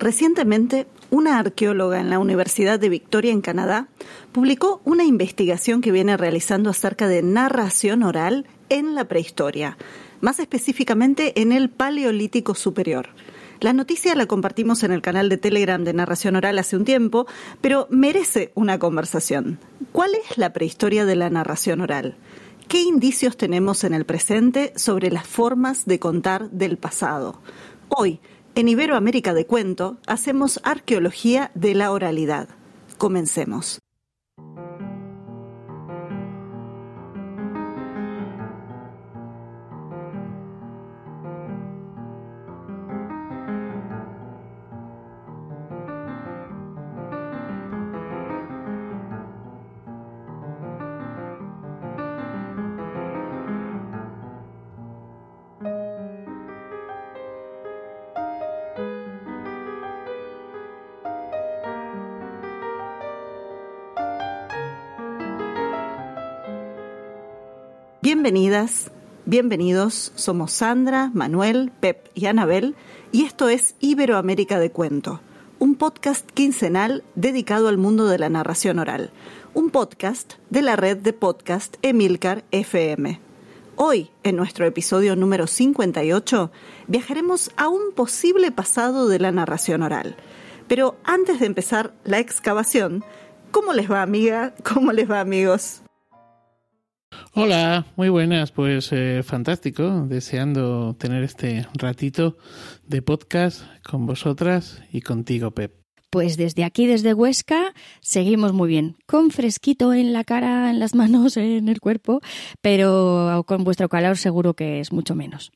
Recientemente, una arqueóloga en la Universidad de Victoria en Canadá publicó una investigación que viene realizando acerca de narración oral en la prehistoria, más específicamente en el Paleolítico Superior. La noticia la compartimos en el canal de Telegram de Narración Oral hace un tiempo, pero merece una conversación. ¿Cuál es la prehistoria de la narración oral? ¿Qué indicios tenemos en el presente sobre las formas de contar del pasado? Hoy, en Iberoamérica de Cuento hacemos arqueología de la oralidad. Comencemos. Bienvenidas, bienvenidos. Somos Sandra, Manuel, Pep y Anabel y esto es Iberoamérica de Cuento, un podcast quincenal dedicado al mundo de la narración oral, un podcast de la red de podcast Emilcar FM. Hoy, en nuestro episodio número 58, viajaremos a un posible pasado de la narración oral. Pero antes de empezar la excavación, ¿cómo les va amiga? ¿Cómo les va amigos? Hola, muy buenas, pues eh, fantástico, deseando tener este ratito de podcast con vosotras y contigo, Pep. Pues desde aquí, desde Huesca, seguimos muy bien, con fresquito en la cara, en las manos, en el cuerpo, pero con vuestro calor seguro que es mucho menos.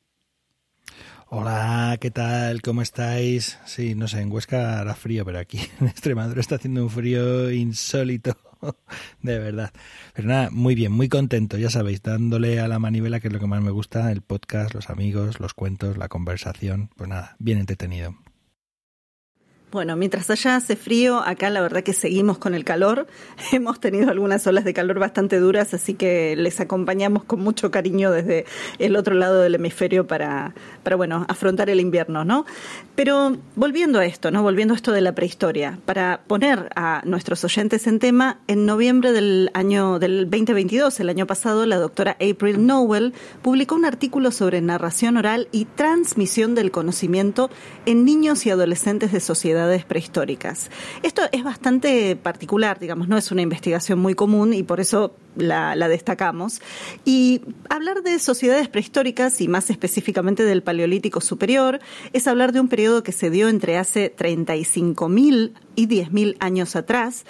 Hola, ¿qué tal? ¿Cómo estáis? Sí, no sé, en Huesca hará frío, pero aquí en Extremadura está haciendo un frío insólito. de verdad. Pero nada, muy bien, muy contento, ya sabéis, dándole a la manivela, que es lo que más me gusta, el podcast, los amigos, los cuentos, la conversación. Pues nada, bien entretenido. Bueno, mientras allá hace frío, acá la verdad que seguimos con el calor. Hemos tenido algunas olas de calor bastante duras, así que les acompañamos con mucho cariño desde el otro lado del hemisferio para, para bueno, afrontar el invierno, ¿no? Pero volviendo a esto, ¿no? Volviendo a esto de la prehistoria, para poner a nuestros oyentes en tema, en noviembre del año del 2022, el año pasado, la doctora April Nowell publicó un artículo sobre narración oral y transmisión del conocimiento en niños y adolescentes de sociedad prehistóricas. Esto es bastante particular, digamos, no es una investigación muy común y por eso la, destacamos. Y hablar de sociedades prehistóricas y más específicamente del Paleolítico Superior es hablar de un periodo que se dio entre hace 35.000 y 10.000 años atrás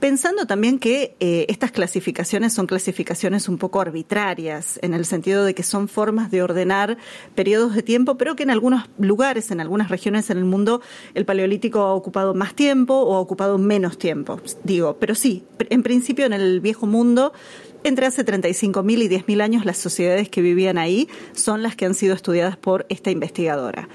Pensando también que eh, estas clasificaciones son clasificaciones un poco arbitrarias, en el sentido de que son formas de ordenar periodos de tiempo, pero que en algunos lugares, en algunas regiones en el mundo, el paleolítico ha ocupado más tiempo o ha ocupado menos tiempo, digo. Pero sí, en principio en el viejo mundo entre hace 35.000 y 10.000 años, las sociedades que vivían ahí son las que han sido estudiadas por esta investigadora.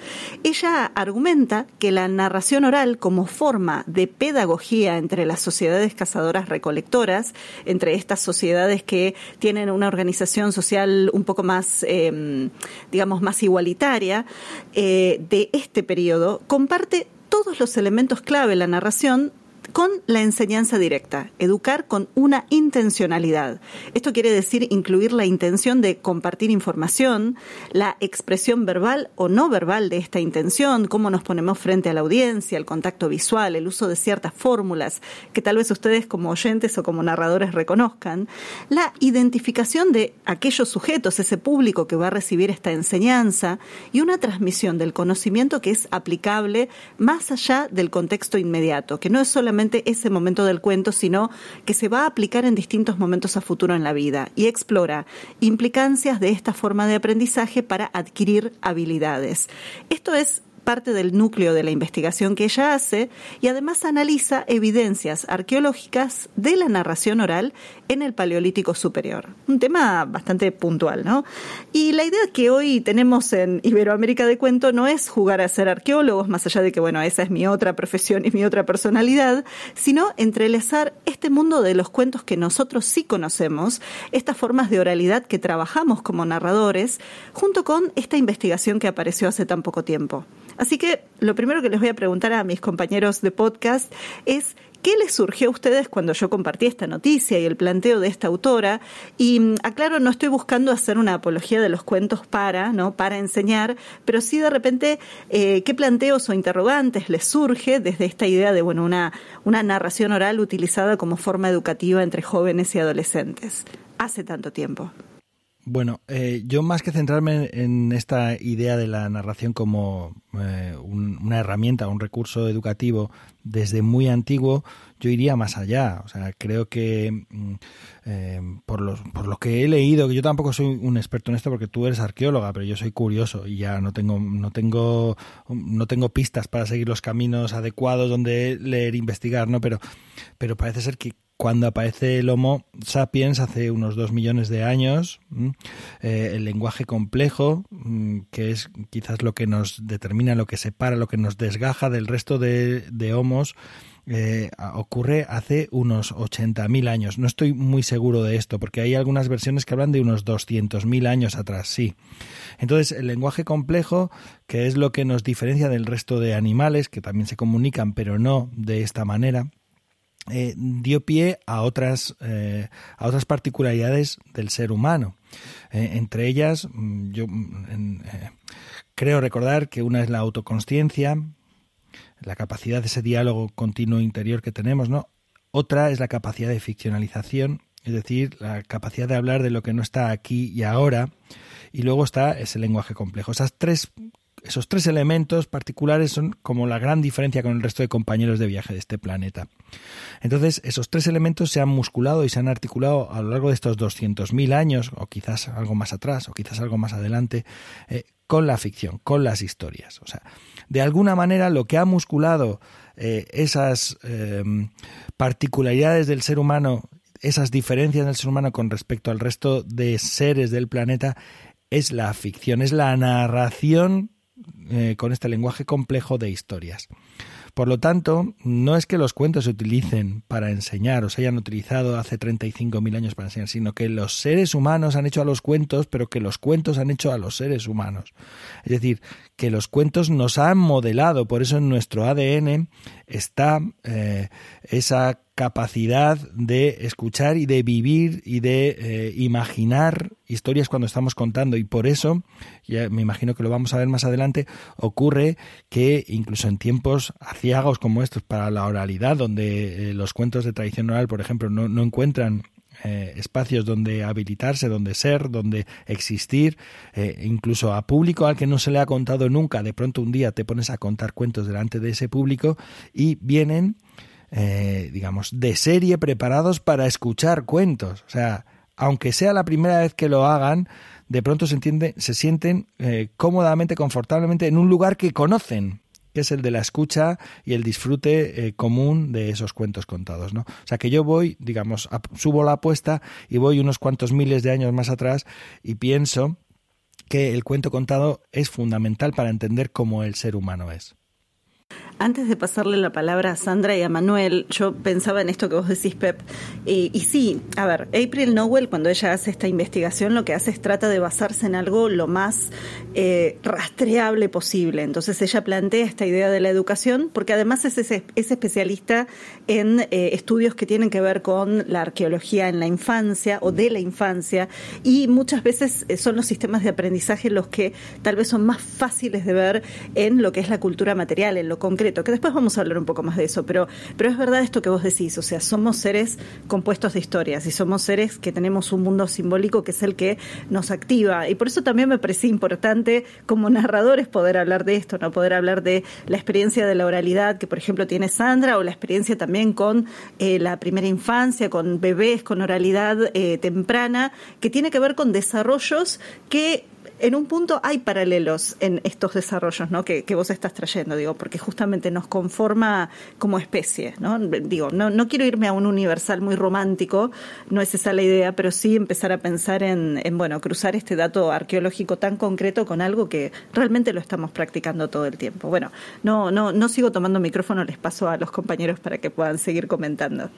Ella argumenta que la narración oral como forma de pedagogía entre las sociedades cazadoras recolectoras, entre estas sociedades que tienen una organización social un poco más, em, digamos, más igualitaria, eh, de este periodo, comparte todos los elementos clave en la narración con la enseñanza directa, educar con una intencionalidad. Esto quiere decir incluir la intención de compartir información, la expresión verbal o no verbal de esta intención, cómo nos ponemos frente a la audiencia, el contacto visual, el uso de ciertas fórmulas que tal vez ustedes como oyentes o como narradores reconozcan, la identificación de aquellos sujetos, ese público que va a recibir esta enseñanza y una transmisión del conocimiento que es aplicable más allá del contexto inmediato, que no es solamente ese momento del cuento, sino que se va a aplicar en distintos momentos a futuro en la vida y explora implicancias de esta forma de aprendizaje para adquirir habilidades. Esto es parte del núcleo de la investigación que ella hace y además analiza evidencias arqueológicas de la narración oral en el Paleolítico Superior. Un tema bastante puntual, ¿no? Y la idea que hoy tenemos en Iberoamérica de Cuento no es jugar a ser arqueólogos, más allá de que, bueno, esa es mi otra profesión y mi otra personalidad, sino entrelazar este mundo de los cuentos que nosotros sí conocemos, estas formas de oralidad que trabajamos como narradores, junto con esta investigación que apareció hace tan poco tiempo. Así que lo primero que les voy a preguntar a mis compañeros de podcast es ¿Qué les surgió a ustedes cuando yo compartí esta noticia y el planteo de esta autora? Y mm, aclaro, no estoy buscando hacer una apología de los cuentos para, ¿no? Para enseñar, pero sí de repente, eh, ¿qué planteos o interrogantes les surge desde esta idea de, bueno, una, una narración oral utilizada como forma educativa entre jóvenes y adolescentes? Hace tanto tiempo. Bueno, eh, yo más que centrarme en esta idea de la narración como eh, una herramienta, un recurso educativo desde muy antiguo, yo iría más allá. O sea, creo que mm, eh, por, los, por lo que he leído, que yo tampoco soy un experto en esto porque tú eres arqueóloga, pero yo soy curioso y ya no tengo, no tengo, no tengo pistas para seguir los caminos adecuados donde leer, investigar, ¿no? Pero, pero parece ser que cuando aparece el Homo sapiens hace unos dos millones de años, eh, el lenguaje complejo, que es quizás lo que nos determina, lo que separa, lo que nos desgaja del resto de, homos, eh, ocurre hace unos 80.000 años. No estoy muy seguro de esto, porque hay algunas versiones que hablan de unos 200.000 años atrás, sí. Entonces, el lenguaje complejo, que es lo que nos diferencia del resto de animales, que también se comunican, pero no de esta manera, eh, dio pie a otras, eh, a otras particularidades del ser humano. Eh, entre ellas, mm, yo mm, creo recordar que una es la autoconsciencia, la capacidad de ese diálogo continuo interior que tenemos, ¿no? Otra es la capacidad de ficcionalización, es decir, la capacidad de hablar de lo que no está aquí y ahora. Y luego está ese lenguaje complejo. Esas tres esos tres elementos particulares son como la gran diferencia con el resto de compañeros de viaje de este planeta. Entonces, esos tres elementos se han musculado y se han articulado a lo largo de estos 200.000 años, o quizás algo más atrás, o quizás algo más adelante, eh, con la ficción, con las historias. O sea, de alguna manera lo que ha musculado eh, esas eh, particularidades del ser humano, esas diferencias del ser humano con respecto al resto de seres del planeta, es la ficción, es la narración eh, con este lenguaje complejo de historias. Por lo tanto, no es que los cuentos se utilicen para enseñar o se hayan utilizado hace 35.000 años para enseñar, sino que los seres humanos han hecho a los cuentos, pero que los cuentos han hecho a los seres humanos. Es decir, que los cuentos nos han modelado, por eso en nuestro ADN está eh, esa capacidad de escuchar y de vivir y de eh, imaginar historias cuando estamos contando. Y por eso, ya me imagino que lo vamos a ver más adelante, ocurre que incluso en tiempos aciagos como estos para la oralidad, donde eh, los cuentos de tradición oral, por ejemplo, no, no encuentran eh, espacios donde habilitarse, donde ser, donde existir, incluso a público al que no se le ha contado nunca, de pronto un día te pones a contar cuentos delante de ese público y vienen eh, digamos, de serie preparados para escuchar cuentos. O sea, aunque sea la primera vez que lo hagan, de pronto se, entiende, se sienten eh, cómodamente, confortablemente en un lugar que conocen, que es el de la escucha y el disfrute eh, común de esos cuentos contados, ¿no? O sea que yo voy, digamos, subo la apuesta y voy unos cuantos miles de años más atrás y pienso que el cuento contado es fundamental para entender cómo el ser humano es. Antes de pasarle la palabra a Sandra y a Manuel, yo pensaba en esto que vos decís, Pep. Y, sí, a ver, April Nowell, cuando ella hace esta investigación, lo que hace es trata de basarse en algo lo más eh, rastreable posible. Entonces ella plantea esta idea de la educación, porque además es, es, especialista en eh, estudios que tienen que ver con la arqueología en la infancia o de la infancia, y muchas veces eh, son los sistemas de aprendizaje los que tal vez son más fáciles de ver en lo que es la cultura material, en lo concreto que después vamos a hablar un poco más de eso, pero, pero es verdad esto que vos decís, o sea, somos seres compuestos de historias y somos seres que tenemos un mundo simbólico que es el que nos activa. Y por eso también me parecía importante como narradores poder hablar de esto, no poder hablar de la experiencia de la oralidad que por ejemplo tiene Sandra o la experiencia también con eh, la primera infancia, con bebés, con oralidad eh, temprana, que tiene que ver con desarrollos que en un punto hay paralelos en estos desarrollos ¿no? que, vos estás trayendo, digo, porque justamente nos conforma como especie, ¿no? Digo, no, no quiero irme a un universal muy romántico, no es esa la idea, pero sí empezar a pensar en, en, bueno, cruzar este dato arqueológico tan concreto con algo que realmente lo estamos practicando todo el tiempo. Bueno, no, no, no sigo tomando micrófono, les paso a los compañeros para que puedan seguir comentando.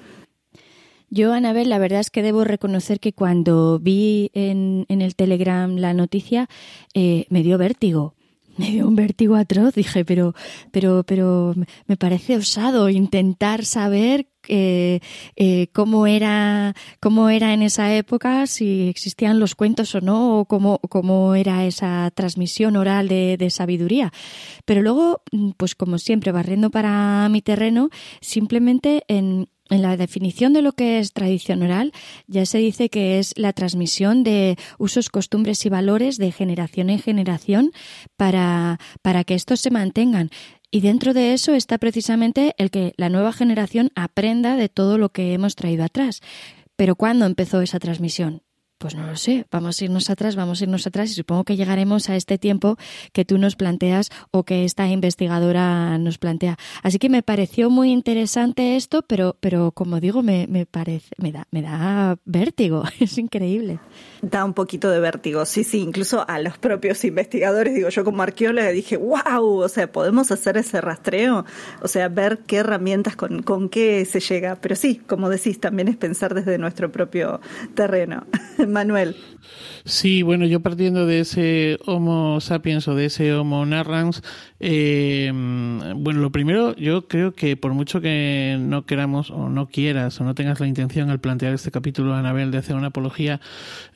Yo, Anabel, la verdad es que debo reconocer que cuando vi en, el Telegram la noticia, eh, me dio vértigo me dio un vértigo atroz. Dije, pero, pero, pero me parece osado intentar saber eh, eh, cómo era cómo era en esa época, si existían los cuentos o no, o cómo, cómo era esa transmisión oral de, de sabiduría. Pero luego, pues como siempre, barriendo para mi terreno, simplemente en, en la definición de lo que es tradición oral ya se dice que es la transmisión de usos, costumbres y valores de generación en generación para, para que estos se mantengan. Y dentro de eso está precisamente el que la nueva generación aprenda de todo lo que hemos traído atrás. Pero ¿cuándo empezó esa transmisión? Pues no lo sé, vamos a irnos atrás, vamos a irnos atrás y supongo que llegaremos a este tiempo que tú nos planteas o que esta investigadora nos plantea. Así que me pareció muy interesante esto, pero, pero como digo, me, me parece, me da, vértigo, es increíble. Da un poquito de vértigo, sí, sí, incluso a los propios investigadores, digo, yo como arqueóloga dije, wow, o sea, podemos hacer ese rastreo, o sea, ver qué herramientas, con, con qué se llega, pero sí, como decís, también es pensar desde nuestro propio terreno. Manuel. Sí, bueno, yo partiendo de ese Homo sapiens o de ese Homo narrans, eh, bueno, lo primero, yo creo que por mucho que no queramos o no quieras o no tengas la intención al plantear este capítulo, Anabel, de hacer una apología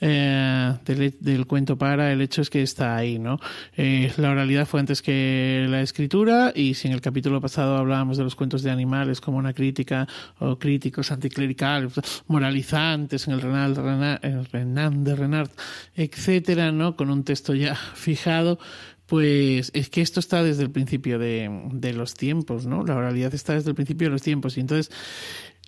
eh, del, cuento para, el hecho es que está ahí, ¿no? Eh, la oralidad fue antes que la escritura y si en el capítulo pasado hablábamos de los cuentos de animales como una crítica o críticos anticlericales, moralizantes en el Renal, el Renan de Renard, etcétera, ¿no? Con un texto ya fijado, pues es que esto está desde el principio de, de, los tiempos, ¿no? La oralidad está desde el principio de los tiempos. Y entonces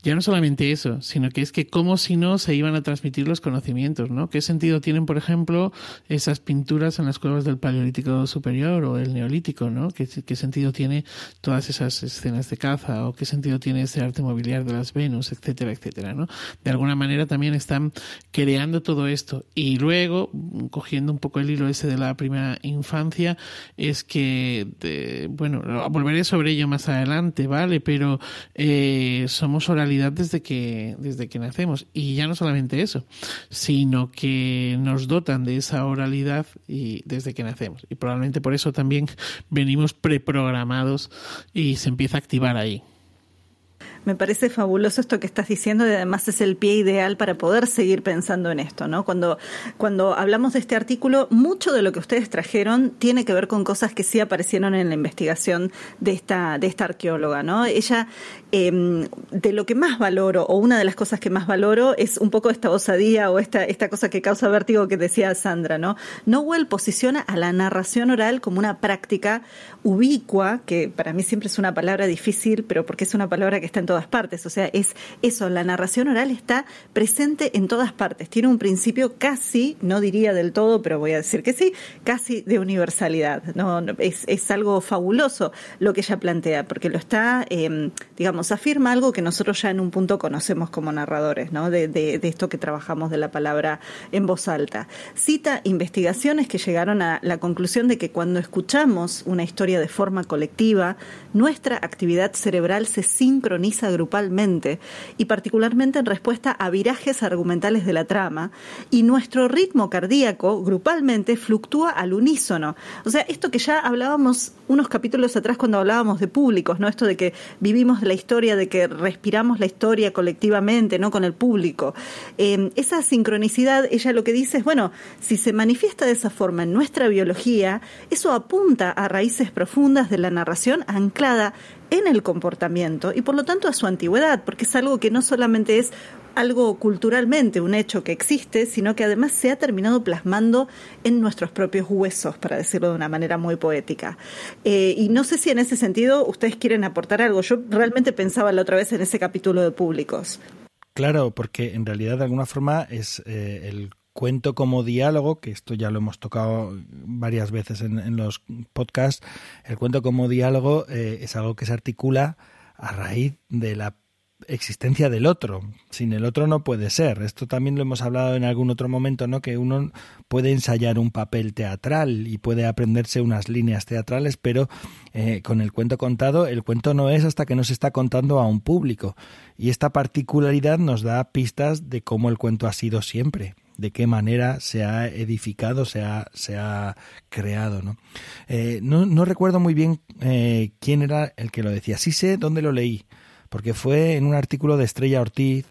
ya no solamente eso, sino que es que como si no se iban a transmitir los conocimientos, ¿no? ¿Qué sentido tienen, por ejemplo, esas pinturas en las cuevas del Paleolítico Superior o el Neolítico, ¿no? ¿Qué, sentido tiene todas esas escenas de caza o qué sentido tiene ese arte mobiliar de las Venus, etcétera, etcétera, ¿no? De alguna manera también están creando todo esto y luego, cogiendo un poco el hilo ese de la primera infancia, es que, de, bueno, volveré sobre ello más adelante, ¿vale? Pero eh, somos orales desde que, desde que nacemos. Y ya no solamente eso, sino que nos dotan de esa oralidad y desde que nacemos. Y probablemente por eso también venimos preprogramados y se empieza a activar ahí. Me parece fabuloso esto que estás diciendo y además es el pie ideal para poder seguir pensando en esto, ¿no? Cuando, cuando hablamos de este artículo, mucho de lo que ustedes trajeron tiene que ver con cosas que sí aparecieron en la investigación de esta, de esta arqueóloga, ¿no? Ella, eh, de lo que más valoro, o una de las cosas que más valoro, es un poco esta osadía o esta, esta cosa que causa vértigo que decía Sandra, ¿no? Nowell posiciona a la narración oral como una práctica ubicua, que para mí siempre es una palabra difícil, pero porque es una palabra que está en todas partes. O sea, es eso, la narración oral está presente en todas partes. Tiene un principio casi, no diría del todo, pero voy a decir que sí, casi de universalidad. No, es, es algo fabuloso lo que ella plantea, porque lo está, eh, digamos, afirma algo que nosotros ya en un punto conocemos como narradores, ¿no? De, de esto que trabajamos de la palabra en voz alta. Cita investigaciones que llegaron a la conclusión de que cuando escuchamos una historia de forma colectiva, nuestra actividad cerebral se sincroniza grupalmente y particularmente en respuesta a virajes argumentales de la trama y nuestro ritmo cardíaco grupalmente fluctúa al unísono. O sea, esto que ya hablábamos unos capítulos atrás cuando hablábamos de públicos, ¿no? Esto de que vivimos la historia, de que respiramos la historia colectivamente, ¿no? Con el público. Eh, esa sincronicidad, ella lo que dice es, bueno, si se manifiesta de esa forma en nuestra biología, eso apunta a raíces profundas de la narración anclada en el comportamiento y por lo tanto a su antigüedad, porque es algo que no solamente es algo culturalmente un hecho que existe, sino que además se ha terminado plasmando en nuestros propios huesos, para decirlo de una manera muy poética. Eh, y no sé si en ese sentido ustedes quieren aportar algo. Yo realmente pensaba la otra vez en ese capítulo de públicos. Claro, porque en realidad de alguna forma es eh, el cuento como diálogo, que esto ya lo hemos tocado varias veces en, los podcasts, el cuento como diálogo eh, es algo que se articula a raíz de la existencia del otro. Sin el otro no puede ser. Esto también lo hemos hablado en algún otro momento, ¿no? Que uno puede ensayar un papel teatral y puede aprenderse unas líneas teatrales, pero eh, con el cuento contado, el cuento no es hasta que no se está contando a un público. Y esta particularidad nos da pistas de cómo el cuento ha sido siempre de qué manera se ha edificado, se ha, se ha creado. ¿no? Eh, no, no, recuerdo muy bien eh, quién era el que lo decía. Sí sé dónde lo leí, porque fue en un artículo de Estrella Ortiz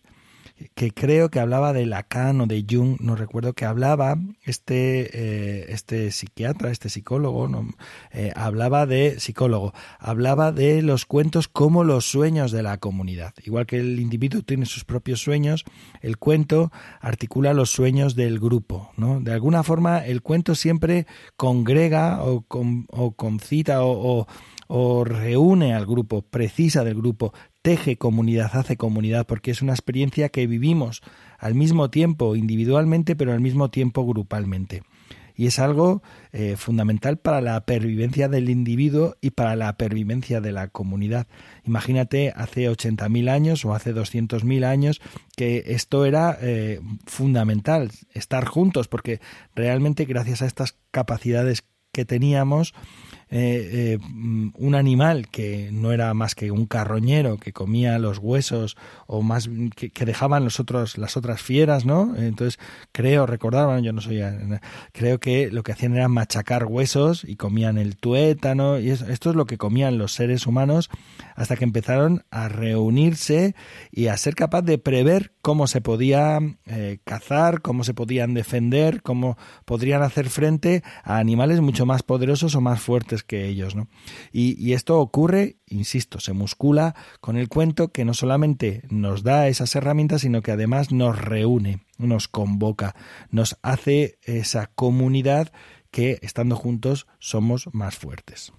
que creo que hablaba de Lacan o de Jung, no recuerdo, que hablaba este, eh, este psiquiatra, este psicólogo, no, eh, hablaba de psicólogo, hablaba de los cuentos como los sueños de la comunidad. Igual que el individuo tiene sus propios sueños, el cuento articula los sueños del grupo. ¿no? De alguna forma, el cuento siempre congrega o, con, o concita o, o o reúne al grupo, precisa del grupo, teje comunidad, hace comunidad, porque es una experiencia que vivimos al mismo tiempo individualmente, pero al mismo tiempo grupalmente. Y es algo eh, fundamental para la pervivencia del individuo y para la pervivencia de la comunidad. Imagínate hace 80.000 años o hace 200.000 años que esto era eh, fundamental, estar juntos, porque realmente gracias a estas capacidades que teníamos, eh, eh, un animal que no era más que un carroñero que comía los huesos o más que, dejaban los otros, las otras fieras, ¿no? Entonces creo recordar, yo no soy, creo que lo que hacían era machacar huesos y comían el tuétano y esto es lo que comían los seres humanos hasta que empezaron a reunirse y a ser capaz de prever cómo se podía eh, cazar, cómo se podían defender, cómo podrían hacer frente a animales mucho más poderosos o más fuertes que ellos. ¿no? Y, y esto ocurre, insisto, se muscula con el cuento que no solamente nos da esas herramientas, sino que además nos reúne, nos convoca, nos hace esa comunidad que estando juntos somos más fuertes.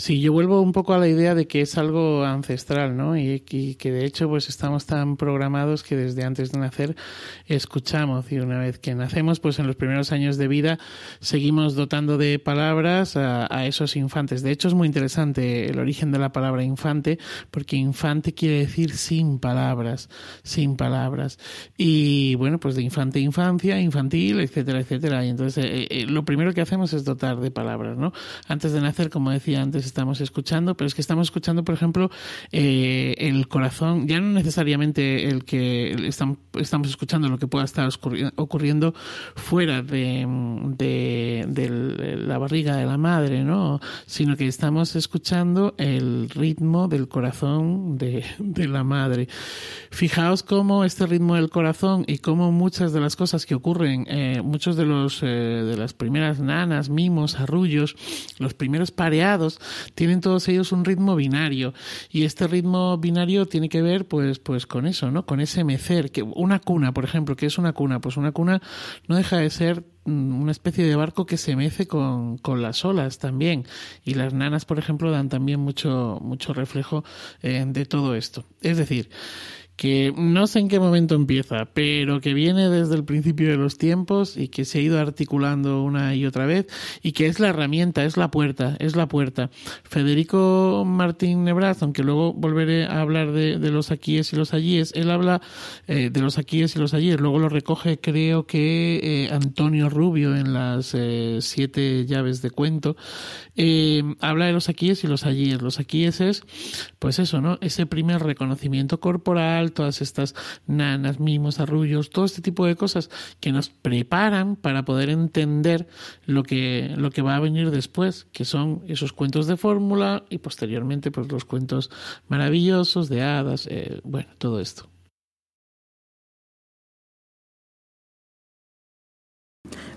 Sí, yo vuelvo un poco a la idea de que es algo ancestral, ¿no? Y, que de hecho pues estamos tan programados que desde antes de nacer escuchamos y una vez que nacemos pues en los primeros años de vida seguimos dotando de palabras a, esos infantes. De hecho es muy interesante el origen de la palabra infante porque infante quiere decir sin palabras, sin palabras. Y bueno, pues de infante infancia, infantil, etcétera, etcétera. Y entonces eh, eh, lo primero que hacemos es dotar de palabras, ¿no? Antes de nacer, como decía antes, estamos escuchando, pero es que estamos escuchando, por ejemplo, eh, el corazón, ya no necesariamente el que estamos, escuchando lo que pueda estar ocurriendo fuera de, de, la barriga de la madre, ¿no? Sino que estamos escuchando el ritmo del corazón de, de la madre. Fijaos cómo este ritmo del corazón y cómo muchas de las cosas que ocurren, eh, muchos de los eh, de las primeras nanas, mimos, arrullos, los primeros pareados, tienen todos ellos un ritmo binario y este ritmo binario tiene que ver pues pues con eso, ¿no? Con ese mecer, que una cuna, por ejemplo, ¿qué es una cuna? Pues una cuna no deja de ser mm, una especie de barco que se mece con, con las olas también y las nanas por ejemplo dan también mucho mucho reflejo eh, de todo esto es decir que no sé en qué momento empieza, pero que viene desde el principio de los tiempos y que se ha ido articulando una y otra vez y que es la herramienta, es la puerta, es la puerta. Federico Martín Nebraz, aunque luego volveré a hablar de, los aquíes y los allíes, él habla eh, de los aquíes y los allíes, luego lo recoge creo que eh, Antonio Rubio en las eh, siete llaves de cuento, habla de los aquíes y los allíes. Los aquíes es, pues eso, ¿no? Ese primer reconocimiento corporal, todas estas nanas, mimos, arrullos, todo este tipo de cosas que nos preparan para poder entender lo que, lo que va a venir después, que son esos cuentos de fórmula y posteriormente pues los cuentos maravillosos de hadas, eh, bueno, todo esto.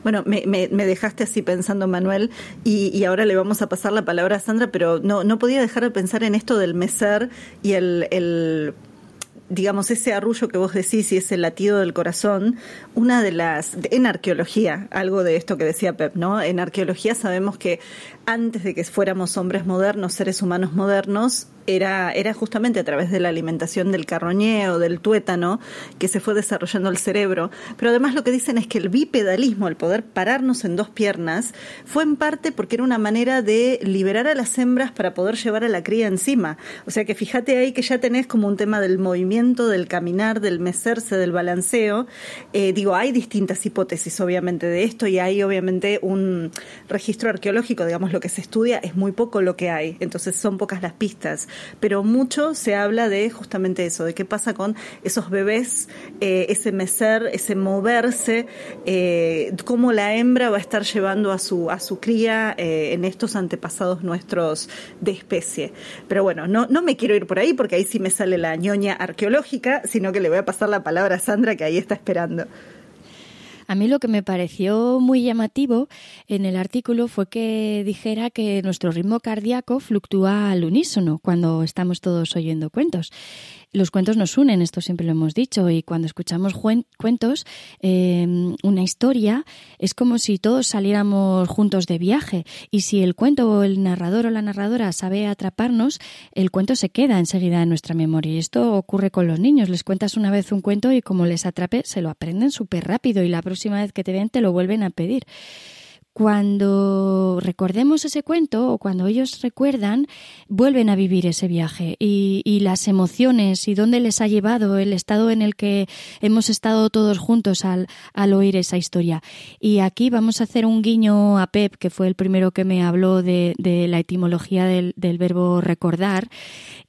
Bueno, me, dejaste así pensando, Manuel, y, ahora le vamos a pasar la palabra a Sandra, pero no, no podía dejar de pensar en esto del meser y el digamos, ese arrullo que vos decís y ese latido del corazón, una de las, en arqueología, algo de esto que decía Pep, ¿no? En arqueología sabemos que antes de que fuéramos hombres modernos, seres humanos modernos, era, era justamente a través de la alimentación del carroñeo, del tuétano, que se fue desarrollando el cerebro. Pero además lo que dicen es que el bipedalismo, el poder pararnos en dos piernas, fue en parte porque era una manera de liberar a las hembras para poder llevar a la cría encima. O sea que fíjate ahí que ya tenés como un tema del movimiento del caminar, del mecerse, del balanceo. Eh, digo, hay distintas hipótesis obviamente de esto y hay obviamente un registro arqueológico, digamos, lo que se estudia es muy poco lo que hay, entonces son pocas las pistas, pero mucho se habla de justamente eso, de qué pasa con esos bebés, eh, ese mecer, ese moverse, eh, cómo la hembra va a estar llevando a su, a su cría en estos antepasados nuestros de especie. Pero bueno, no, no me quiero ir por ahí porque ahí sí me sale la ñoña arqueológica, sino que le voy a pasar la palabra a Sandra que ahí está esperando. A mí lo que me pareció muy llamativo en el artículo fue que dijera que nuestro ritmo cardíaco fluctúa al unísono cuando estamos todos oyendo cuentos los cuentos nos unen, esto siempre lo hemos dicho, y cuando escuchamos cuentos, em, una historia es como si todos saliéramos juntos de viaje, y si el cuento o el narrador o la narradora sabe atraparnos, el cuento se queda enseguida en nuestra memoria. Y esto ocurre con los niños, les cuentas una vez un cuento y como les atrape, se lo aprenden súper rápido y la próxima vez que te ven te lo vuelven a pedir cuando recordemos ese cuento o cuando ellos recuerdan, vuelven a vivir ese viaje y, las emociones y dónde les ha llevado el estado en el que hemos estado todos juntos al, oír esa historia. Y aquí vamos a hacer un guiño a Pep, que fue el primero que me habló de, la etimología del, verbo recordar.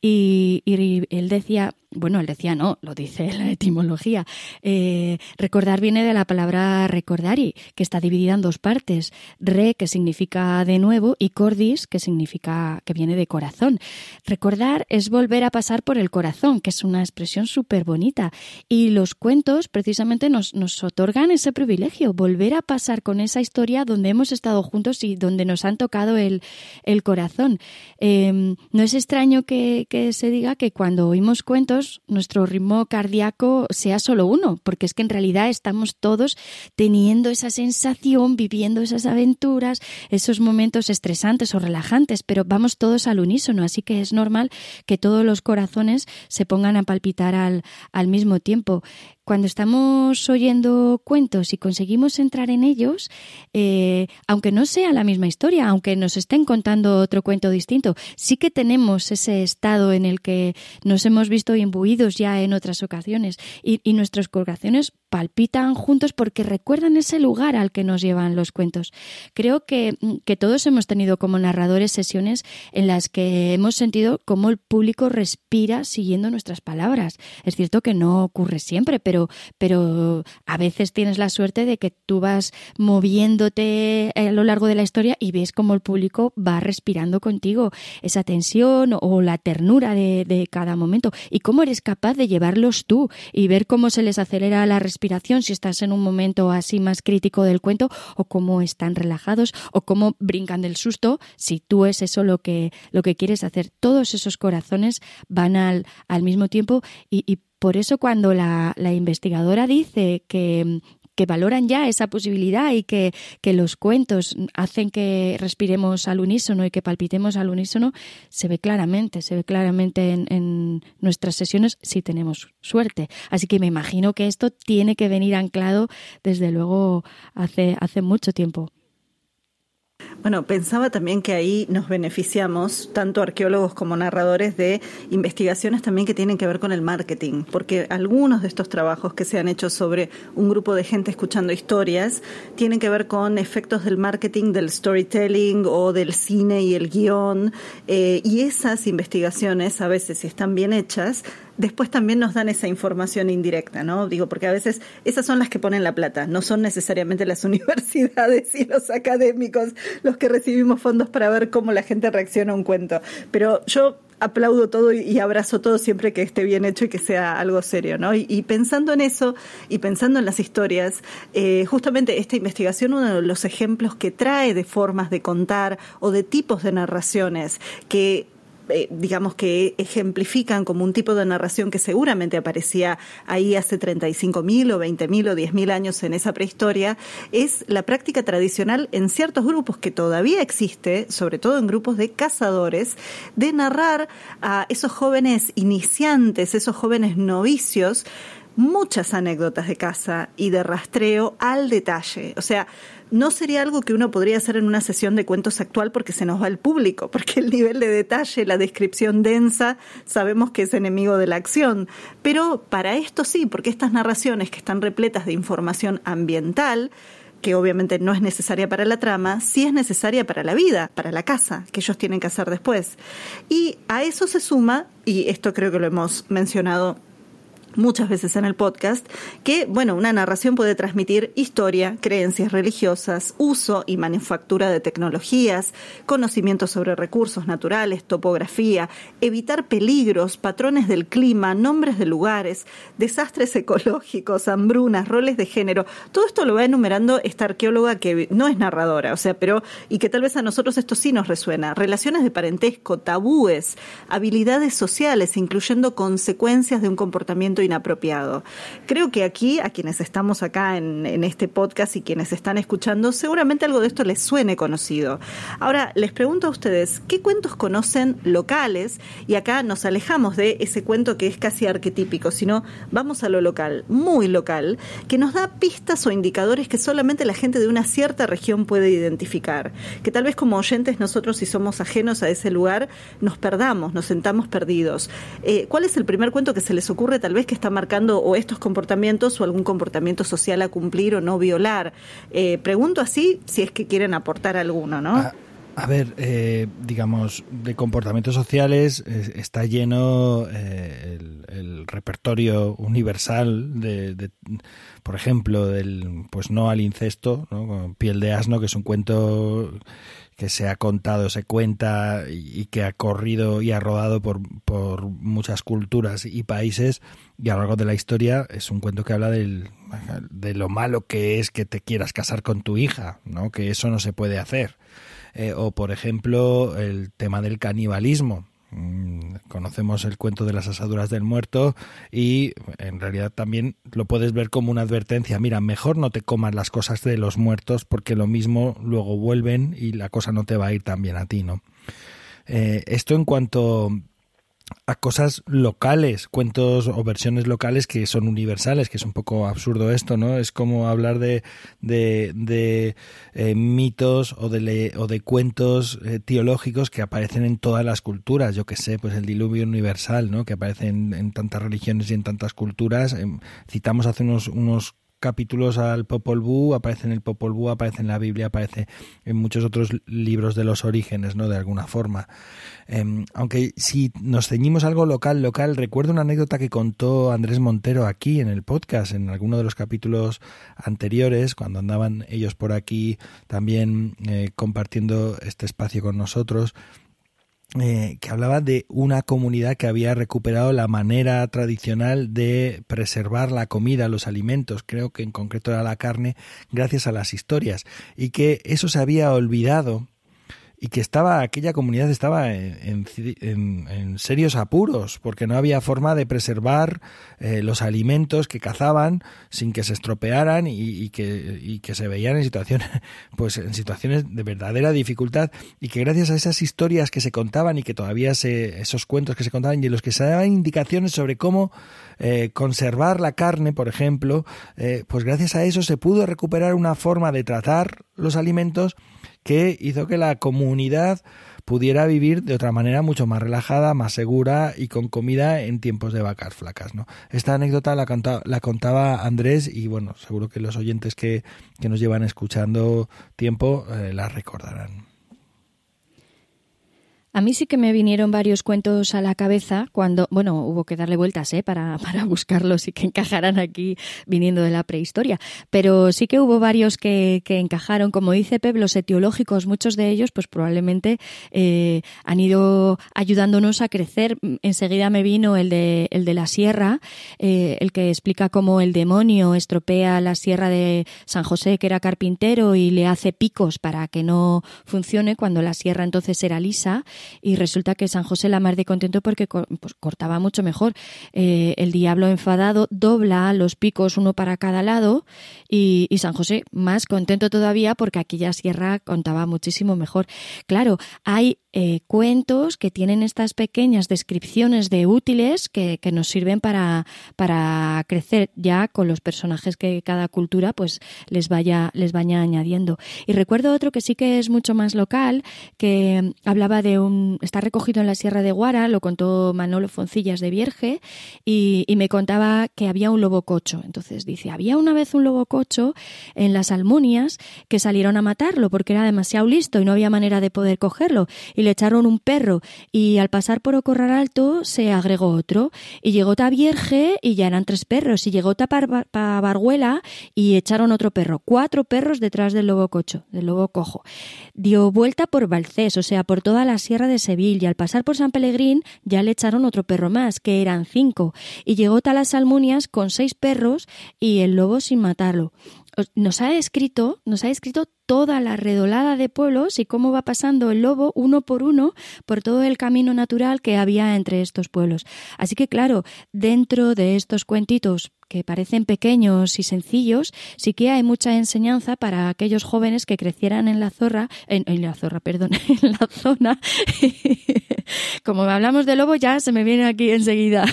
y él decía, bueno, él decía no, lo dice la etimología. Eh, recordar viene de la palabra recordari, que está dividida en dos partes. Re, que significa de nuevo, y cordis, que significa que viene de corazón. Recordar es volver a pasar por el corazón, que es una expresión súper bonita. Y los cuentos precisamente nos, nos otorgan ese privilegio, volver a pasar con esa historia donde hemos estado juntos y donde nos han tocado el, el corazón. Em, no es extraño que, que se diga que cuando oímos cuentos, nuestro ritmo cardíaco sea solo uno, porque es que en realidad estamos todos teniendo esa sensación, viviendo esas aventuras, esos momentos estresantes o relajantes, pero vamos todos al unísono, así que es normal que todos los corazones se pongan a palpitar al, al mismo tiempo cuando estamos oyendo cuentos y conseguimos entrar en ellos, eh, aunque no sea la misma historia, aunque nos estén contando otro cuento distinto, sí que tenemos ese estado en el que nos hemos visto imbuidos ya en otras ocasiones y, y nuestros corazones palpitan juntos porque recuerdan ese lugar al que nos llevan los cuentos. Creo que, que todos hemos tenido como narradores sesiones en las que hemos sentido cómo el público respira siguiendo nuestras palabras. Es cierto que no ocurre siempre, pero pero, a veces tienes la suerte de que tú vas moviéndote a lo largo de la historia y ves cómo el público va respirando contigo esa tensión o la ternura de, de cada momento y cómo eres capaz de llevarlos tú y ver cómo se les acelera la respiración si estás en un momento así más crítico del cuento o cómo están relajados o cómo brincan del susto si tú es eso lo que, lo que quieres hacer. Todos esos corazones van al, al mismo tiempo y, y por eso cuando la, investigadora dice que, valoran ya esa posibilidad y que, los cuentos hacen que respiremos al unísono y que palpitemos al unísono, se ve claramente, se ve claramente en, en, nuestras sesiones si tenemos suerte. Así que me imagino que esto tiene que venir anclado desde luego hace, hace mucho tiempo. Bueno, pensaba también que ahí nos beneficiamos, tanto arqueólogos como narradores, de investigaciones también que tienen que ver con el marketing, porque algunos de estos trabajos que se han hecho sobre un grupo de gente escuchando historias tienen que ver con efectos del marketing, del storytelling o del cine y el guion, eh, y esas investigaciones, a veces, si están bien hechas, después también nos dan esa información indirecta, ¿no? Digo, porque a veces esas son las que ponen la plata, no son necesariamente las universidades y los académicos los que recibimos fondos para ver cómo la gente reacciona a un cuento. Pero yo aplaudo todo y abrazo todo siempre que esté bien hecho y que sea algo serio, ¿no? Y, pensando en eso y pensando en las historias, eh, justamente esta investigación, uno de los ejemplos que trae de formas de contar o de tipos de narraciones que eh, digamos que ejemplifican como un tipo de narración que seguramente aparecía ahí hace 35.000 o 20.000 o 10.000 años en esa prehistoria, es la práctica tradicional en ciertos grupos que todavía existe, sobre todo en grupos de cazadores, de narrar a esos jóvenes iniciantes, esos jóvenes novicios, muchas anécdotas de caza y de rastreo al detalle. O sea, no sería algo que uno podría hacer en una sesión de cuentos actual porque se nos va el público, porque el nivel de detalle, la descripción densa, sabemos que es enemigo de la acción. Pero para esto sí, porque estas narraciones que están repletas de información ambiental, que obviamente no es necesaria para la trama, sí es necesaria para la vida, para la casa, que ellos tienen que hacer después. Y a eso se suma, y esto creo que lo hemos mencionado muchas veces en el podcast, que, bueno, una narración puede transmitir historia, creencias religiosas, uso y manufactura de tecnologías, conocimientos sobre recursos naturales, topografía, evitar peligros, patrones del clima, nombres de lugares, desastres ecológicos, hambrunas, roles de género. Todo esto lo va enumerando esta arqueóloga que no es narradora, o sea, pero, y que tal vez a nosotros esto sí nos resuena. Relaciones de parentesco, tabúes, habilidades sociales, incluyendo consecuencias de un comportamiento inapropiado. Creo que aquí, a quienes estamos acá en, este podcast y quienes están escuchando, seguramente algo de esto les suene conocido. Ahora, les pregunto a ustedes, ¿qué cuentos conocen locales? Y acá nos alejamos de ese cuento que es casi arquetípico, sino vamos a lo local, muy local, que nos da pistas o indicadores que solamente la gente de una cierta región puede identificar. Que tal vez como oyentes nosotros, si somos ajenos a ese lugar, nos perdamos, nos sentamos perdidos. Eh, ¿Cuál es el primer cuento que se les ocurre tal vez que está marcando o estos comportamientos o algún comportamiento social a cumplir o no violar. Eh, pregunto así si es que quieren aportar alguno, ¿no? A, a ver, eh, digamos, de comportamientos sociales está lleno eh, el, repertorio universal de, de, por ejemplo, del pues no al incesto, ¿no? Piel de asno, que es un cuento que se ha contado, se cuenta y que ha corrido y ha rodado por, por muchas culturas y países y a lo largo de la historia es un cuento que habla del, de lo malo que es que te quieras casar con tu hija, ¿no? que eso no se puede hacer. Eh, o por ejemplo el tema del canibalismo, conocemos el cuento de las asaduras del muerto y en realidad también lo puedes ver como una advertencia. Mira, mejor no te comas las cosas de los muertos porque lo mismo luego vuelven y la cosa no te va a ir tan bien a ti, ¿no? Eh, esto en cuanto a cosas locales, cuentos o versiones locales que son universales, que es un poco absurdo esto, ¿no? Es como hablar de, de, de eh, mitos o de, o de cuentos eh, teológicos que aparecen en todas las culturas, yo que sé, pues el diluvio universal, ¿no? Que aparece en, en tantas religiones y en tantas culturas. Eh, citamos hace unos, unos capítulos al Popol Vuh, aparece en el Popol Vuh, aparece en la Biblia, aparece en muchos otros libros de los orígenes, ¿no? De alguna forma. Eh, aunque si nos ceñimos algo local, local, recuerdo una anécdota que contó Andrés Montero aquí en el podcast, en alguno de los capítulos anteriores, cuando andaban ellos por aquí también eh, compartiendo este espacio con nosotros eh, que hablaba de una comunidad que había recuperado la manera tradicional de preservar la comida, los alimentos, creo que en concreto era la carne, gracias a las historias, y que eso se había olvidado y que estaba aquella comunidad estaba en, en, serios apuros porque no había forma de preservar eh, los alimentos que cazaban sin que se estropearan y, y, que, y que se veían en situaciones pues en situaciones de verdadera dificultad. Y que gracias a esas historias que se contaban y que todavía se esos cuentos que se contaban y en los que se daban indicaciones sobre cómo eh, conservar la carne por ejemplo eh, pues gracias a eso se pudo recuperar una forma de tratar los alimentos que hizo que la comunidad pudiera vivir de otra manera mucho más relajada, más segura y con comida en tiempos de vacas flacas. ¿no? Esta anécdota la, contaba, la contaba Andrés y bueno, seguro que los oyentes que, que nos llevan escuchando tiempo eh, la recordarán. A mí sí que me vinieron varios cuentos a la cabeza cuando, bueno, hubo que darle vueltas ¿eh? para, para buscarlos y que encajaran aquí viniendo de la prehistoria, pero sí que hubo varios que, que encajaron. Como dice Pep, los etiológicos, muchos de ellos, pues probablemente eh, han ido ayudándonos a crecer. Enseguida me vino el de, el de la sierra, eh, el que explica cómo el demonio estropea la sierra de San José, que era carpintero, y le hace picos para que no funcione cuando la sierra entonces era lisa y resulta que San José la más de contento porque pues, cortaba mucho mejor. Eh, el diablo enfadado dobla los picos uno para cada lado y, y San José más contento todavía porque aquella sierra contaba muchísimo mejor. Claro, hay eh, cuentos que tienen estas pequeñas descripciones de útiles que, que, nos sirven para, para crecer ya con los personajes que cada cultura pues les vaya, les vaya añadiendo. Y recuerdo otro que sí que es mucho más local, que hablaba de un, está recogido en la Sierra de Guara, lo contó Manolo Foncillas de Vierge, y, me contaba que había un lobo cocho. Entonces dice, había una vez un lobo cocho en las Almunias que salieron a matarlo porque era demasiado listo y no había manera de poder cogerlo. Y le echaron un perro y al pasar por Ocorral Alto se agregó otro y llegó ta Vierge y ya eran tres perros y llegó ta Barguela y echaron otro perro, cuatro perros detrás del lobo cocho, del lobo cojo. Dio vuelta por Valcés, o sea, por toda la sierra de Sevilla. Y al pasar por San Pelegrín ya le echaron otro perro más, que eran cinco, y llegó ta las Almunias con seis perros y el lobo sin matarlo. Nos ha escrito, nos ha escrito toda la redolada de pueblos y cómo va pasando el lobo uno por uno por todo el camino natural que había entre estos pueblos. Así que claro, dentro de estos cuentitos que parecen pequeños y sencillos, sí que hay mucha enseñanza para aquellos jóvenes que crecieran en la zorra, en, la zorra, perdón, en la zona. Como hablamos de lobo, ya se me viene aquí enseguida.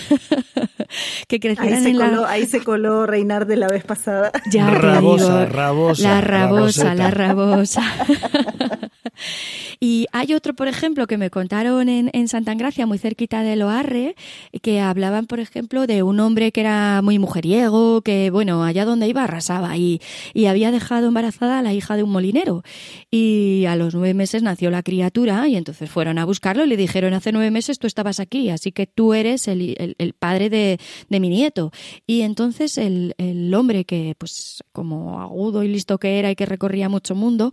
que crecieran ahí en la... Ahí se coló reinar de la vez pasada. Ya rabosa, rabosa, la rabosa, la rabosa. y hay otro, por ejemplo, que me contaron en, en Santa Engracia, muy cerquita de Loarre, que hablaban, por ejemplo, de un hombre que era muy mujeriego, que, bueno, allá donde iba arrasaba y, y había dejado embarazada a la hija de un molinero. Y a los nueve meses nació la criatura y entonces fueron a buscarlo y le dijeron, hace nueve meses tú estabas aquí, así que tú eres el, el, el padre de, de, mi nieto. Y entonces el, el hombre que, pues, como agudo y listo que era y que recorría mucho mundo,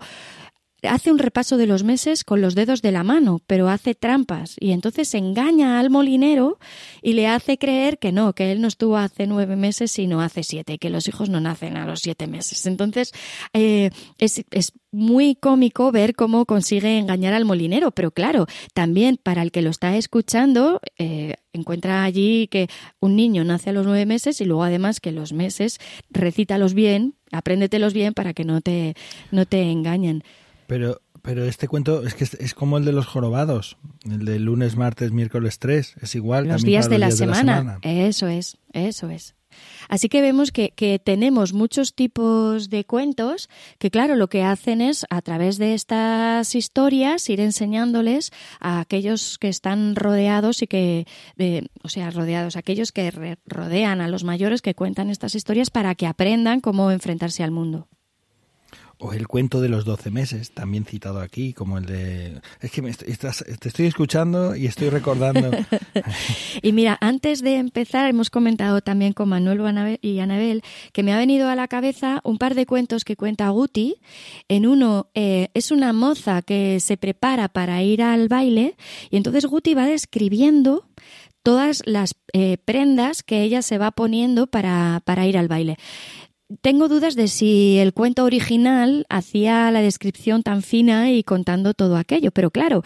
hace un repaso de los meses con los dedos de la mano, pero hace trampas y entonces engaña al molinero y le hace creer que no, que él no estuvo hace nueve meses sino hace siete y que los hijos no nacen a los siete meses. Entonces eh, es, es muy cómico ver cómo consigue engañar al molinero, pero claro, también para el que lo está escuchando, eh, encuentra allí que un niño nace a los nueve meses y luego además que los meses recítalos bien, apréndetelos bien para que no te, no te engañen. Pero, pero este cuento es que es, como el de los jorobados, el de lunes, martes, miércoles, tres, es igual. Los días, de, la días semana. de la semana. Eso es, eso es. Así que vemos que, que, tenemos muchos tipos de cuentos que, claro, lo que hacen es, a través de estas historias, ir enseñándoles a aquellos que están rodeados y que, de, o sea, rodeados, aquellos que rodean a los mayores que cuentan estas historias para que aprendan cómo enfrentarse al mundo o el cuento de los doce meses, también citado aquí, como el de... Es que me te estoy escuchando y estoy recordando. y mira, antes de empezar, hemos comentado también con Manuel y Anabel que me ha venido a la cabeza un par de cuentos que cuenta Guti. En uno eh, es una moza que se prepara para ir al baile y entonces Guti va describiendo todas las eh, prendas que ella se va poniendo para, para ir al baile tengo dudas de si el cuento original hacía la descripción tan fina y contando todo aquello, pero claro,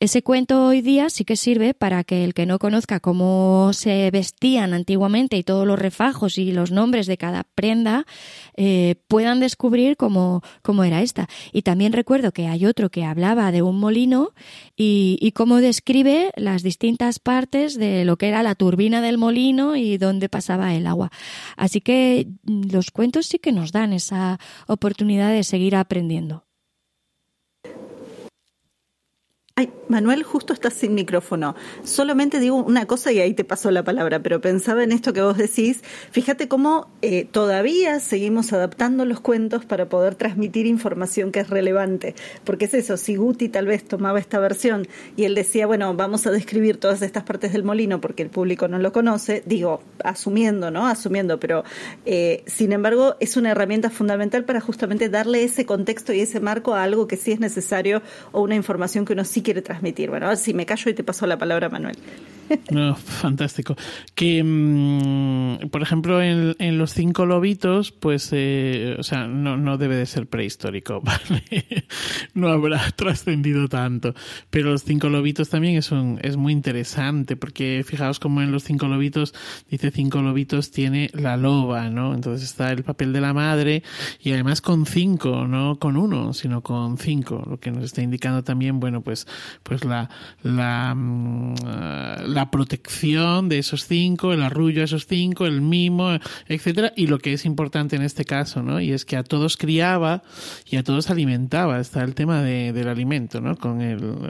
ese cuento hoy día sí que sirve para que el que no conozca cómo se vestían antiguamente y todos los refajos y los nombres de cada prenda eh, puedan descubrir cómo, cómo era esta. Y también recuerdo que hay otro que hablaba de un molino y, y cómo describe las distintas partes de lo que era la turbina del molino y dónde pasaba el agua. Así que los cuentos sí que nos dan esa oportunidad de seguir aprendiendo. Ay, Manuel, justo estás sin micrófono. Solamente digo una cosa y ahí te paso la palabra, pero pensaba en esto que vos decís. Fíjate cómo eh, todavía seguimos adaptando los cuentos para poder transmitir información que es relevante. Porque es eso, si Guti tal vez tomaba esta versión y él decía, bueno, vamos a describir todas estas partes del molino porque el público no lo conoce, digo, asumiendo, ¿no? Asumiendo, pero eh, sin embargo es una herramienta fundamental para justamente darle ese contexto y ese marco a algo que sí es necesario o una información que uno sí quiere transmitir. Bueno, a ver si me callo y te paso la palabra, Manuel. No, fantástico. Que, mm, por ejemplo, en, en, los cinco lobitos, pues, eh, o sea, no, no debe de ser prehistórico, ¿vale? no habrá trascendido tanto. Pero los cinco lobitos también es, un, es muy interesante, porque fijaos como en los cinco lobitos, dice cinco lobitos tiene la loba, ¿no? Entonces está el papel de la madre y además con cinco, no con uno, sino con cinco, lo que nos está indicando también, bueno, pues, pues la, la, mm, la protección de esos cinco, el arrullo a esos cinco, el mimo, etcétera, y lo que es importante en este caso, ¿no? Y es que a todos criaba y a todos alimentaba. Está el tema de, del alimento, ¿no? Con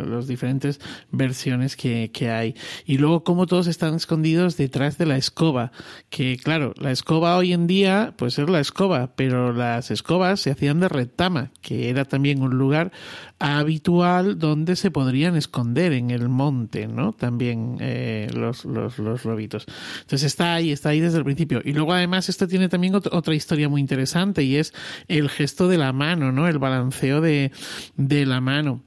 los diferentes versiones que, que hay. Y luego cómo todos están escondidos detrás de la escoba, que claro, la escoba hoy en día, pues es la escoba, pero las escobas se hacían de retama, que era también un lugar habitual donde se podrían esconder en el monte, ¿no? También eh, los, los, los lobitos. Entonces está ahí, está ahí desde el principio. Y luego además esto tiene también otra historia muy interesante y es el gesto de la mano, ¿no? El balanceo de, de la mano.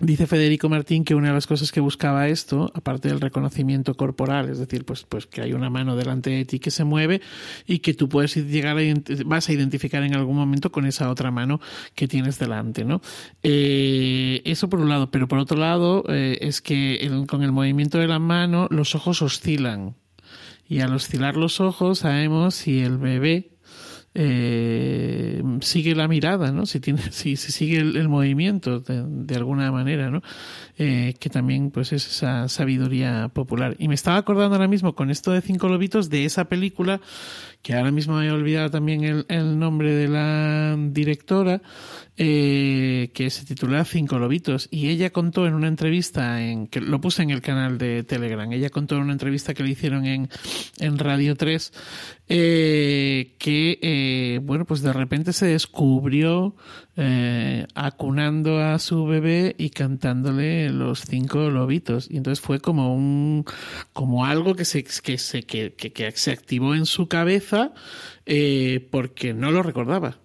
Dice Federico Martín que una de las cosas que buscaba esto, aparte del reconocimiento corporal, es decir, pues, pues que hay una mano delante de ti que se mueve y que tú puedes llegar a vas a identificar en algún momento con esa otra mano que tienes delante, ¿no? Eh, eso por un lado, pero por otro lado eh, es que con el movimiento de la mano los ojos oscilan y al oscilar los ojos sabemos si el bebé eh, sigue la mirada, ¿no? Si tiene, si, si sigue el, movimiento de, alguna manera, ¿no? Eh, que también, pues, es esa sabiduría popular. Y me estaba acordando ahora mismo con esto de Cinco Lobitos de esa película, que ahora mismo me he olvidado también el, el nombre de la directora, eh, que se titula Cinco Lobitos. Y ella contó en una entrevista, en, que lo puse en el canal de Telegram, ella contó en una entrevista que le hicieron en, en Radio 3, eh, que, eh, bueno, pues de repente se descubrió acunando a su bebé y cantándole los cinco lobitos. Y entonces fue como un, como algo que se, que se, que, que se activó en su cabeza, eh, porque no lo recordaba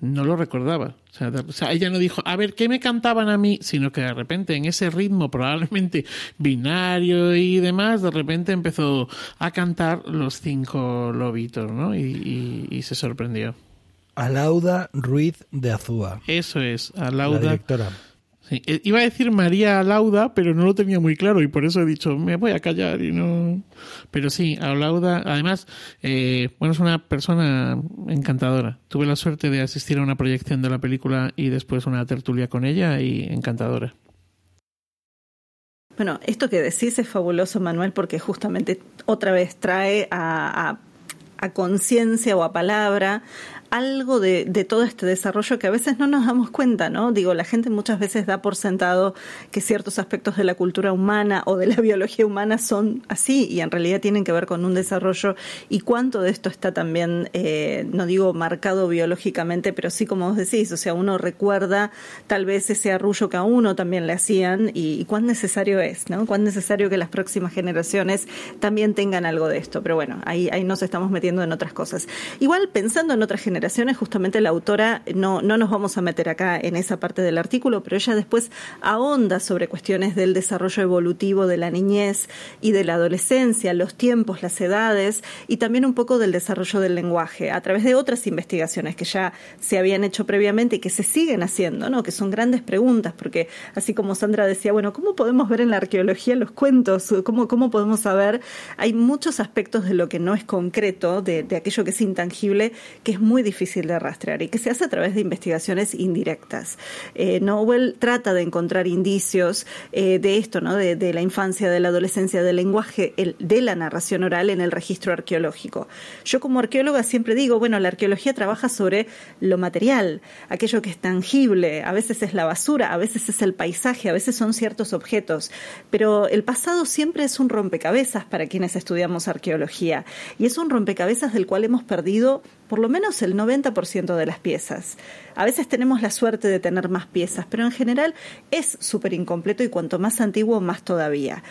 no lo recordaba. O sea, de, o sea, ella no dijo, a ver, ¿qué me cantaban a mí? Sino que de repente en ese ritmo probablemente binario y demás, de repente empezó a cantar los cinco lobitos, ¿no? Y, y, y se sorprendió. Alauda Ruiz de Azúa. Eso es, Alauda. La directora. Sí. Iba a decir María Lauda, pero no lo tenía muy claro y por eso he dicho, me voy a callar y no. Pero sí, Lauda, además, eh, bueno, es una persona encantadora. Tuve la suerte de asistir a una proyección de la película y después una tertulia con ella y encantadora. Bueno, esto que decís es fabuloso, Manuel, porque justamente otra vez trae a, a, a conciencia o a palabra algo de, de, todo este desarrollo que a veces no nos damos cuenta, ¿no? Digo, la gente muchas veces da por sentado que ciertos aspectos de la cultura humana o de la biología humana son así y en realidad tienen que ver con un desarrollo y cuánto de esto está también, eh, no digo marcado biológicamente, pero sí como vos decís, o sea, uno recuerda tal vez ese arrullo que a uno también le hacían y, y cuán necesario es, ¿no? Cuán necesario que las próximas generaciones también tengan algo de esto, pero bueno, ahí, ahí nos estamos metiendo en otras cosas. Igual pensando en otras generaciones, justamente la autora, no, no nos vamos a meter acá en esa parte del artículo, pero ella después ahonda sobre cuestiones del desarrollo evolutivo de la niñez y de la adolescencia, los tiempos, las edades y también un poco del desarrollo del lenguaje a través de otras investigaciones que ya se habían hecho previamente y que se siguen haciendo, ¿no? que son grandes preguntas, porque así como Sandra decía, bueno, ¿cómo podemos ver en la arqueología los cuentos? ¿Cómo, cómo podemos saber? Hay muchos aspectos de lo que no es concreto, de, de aquello que es intangible, que es muy difícil de rastrear y que se hace a través de investigaciones indirectas. Eh, Nowell trata de encontrar indicios eh, de esto, ¿no? De, de, la infancia, de la adolescencia, del lenguaje, el, de la narración oral en el registro arqueológico. Yo como arqueóloga siempre digo, bueno, la arqueología trabaja sobre lo material, aquello que es tangible, a veces es la basura, a veces es el paisaje, a veces son ciertos objetos, pero el pasado siempre es un rompecabezas para quienes estudiamos arqueología y es un rompecabezas del cual hemos perdido por lo menos el 90% de las piezas. A veces tenemos la suerte de tener más piezas, pero en general es súper incompleto y cuanto más antiguo, más todavía.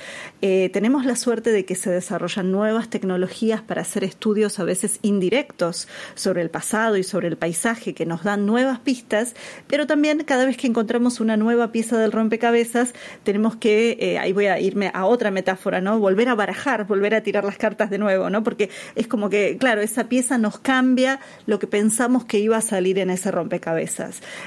Eh, tenemos la suerte de que se desarrollan nuevas tecnologías para hacer estudios a veces indirectos sobre el pasado y sobre el paisaje que nos dan nuevas pistas, pero también cada vez que encontramos una nueva pieza del rompecabezas, tenemos que, eh, ahí voy a irme a otra metáfora, ¿no? Volver a barajar, volver a tirar las cartas de nuevo, ¿no? Porque es como que, claro, esa pieza nos cambia lo que pensamos que iba a salir en ese rompecabezas.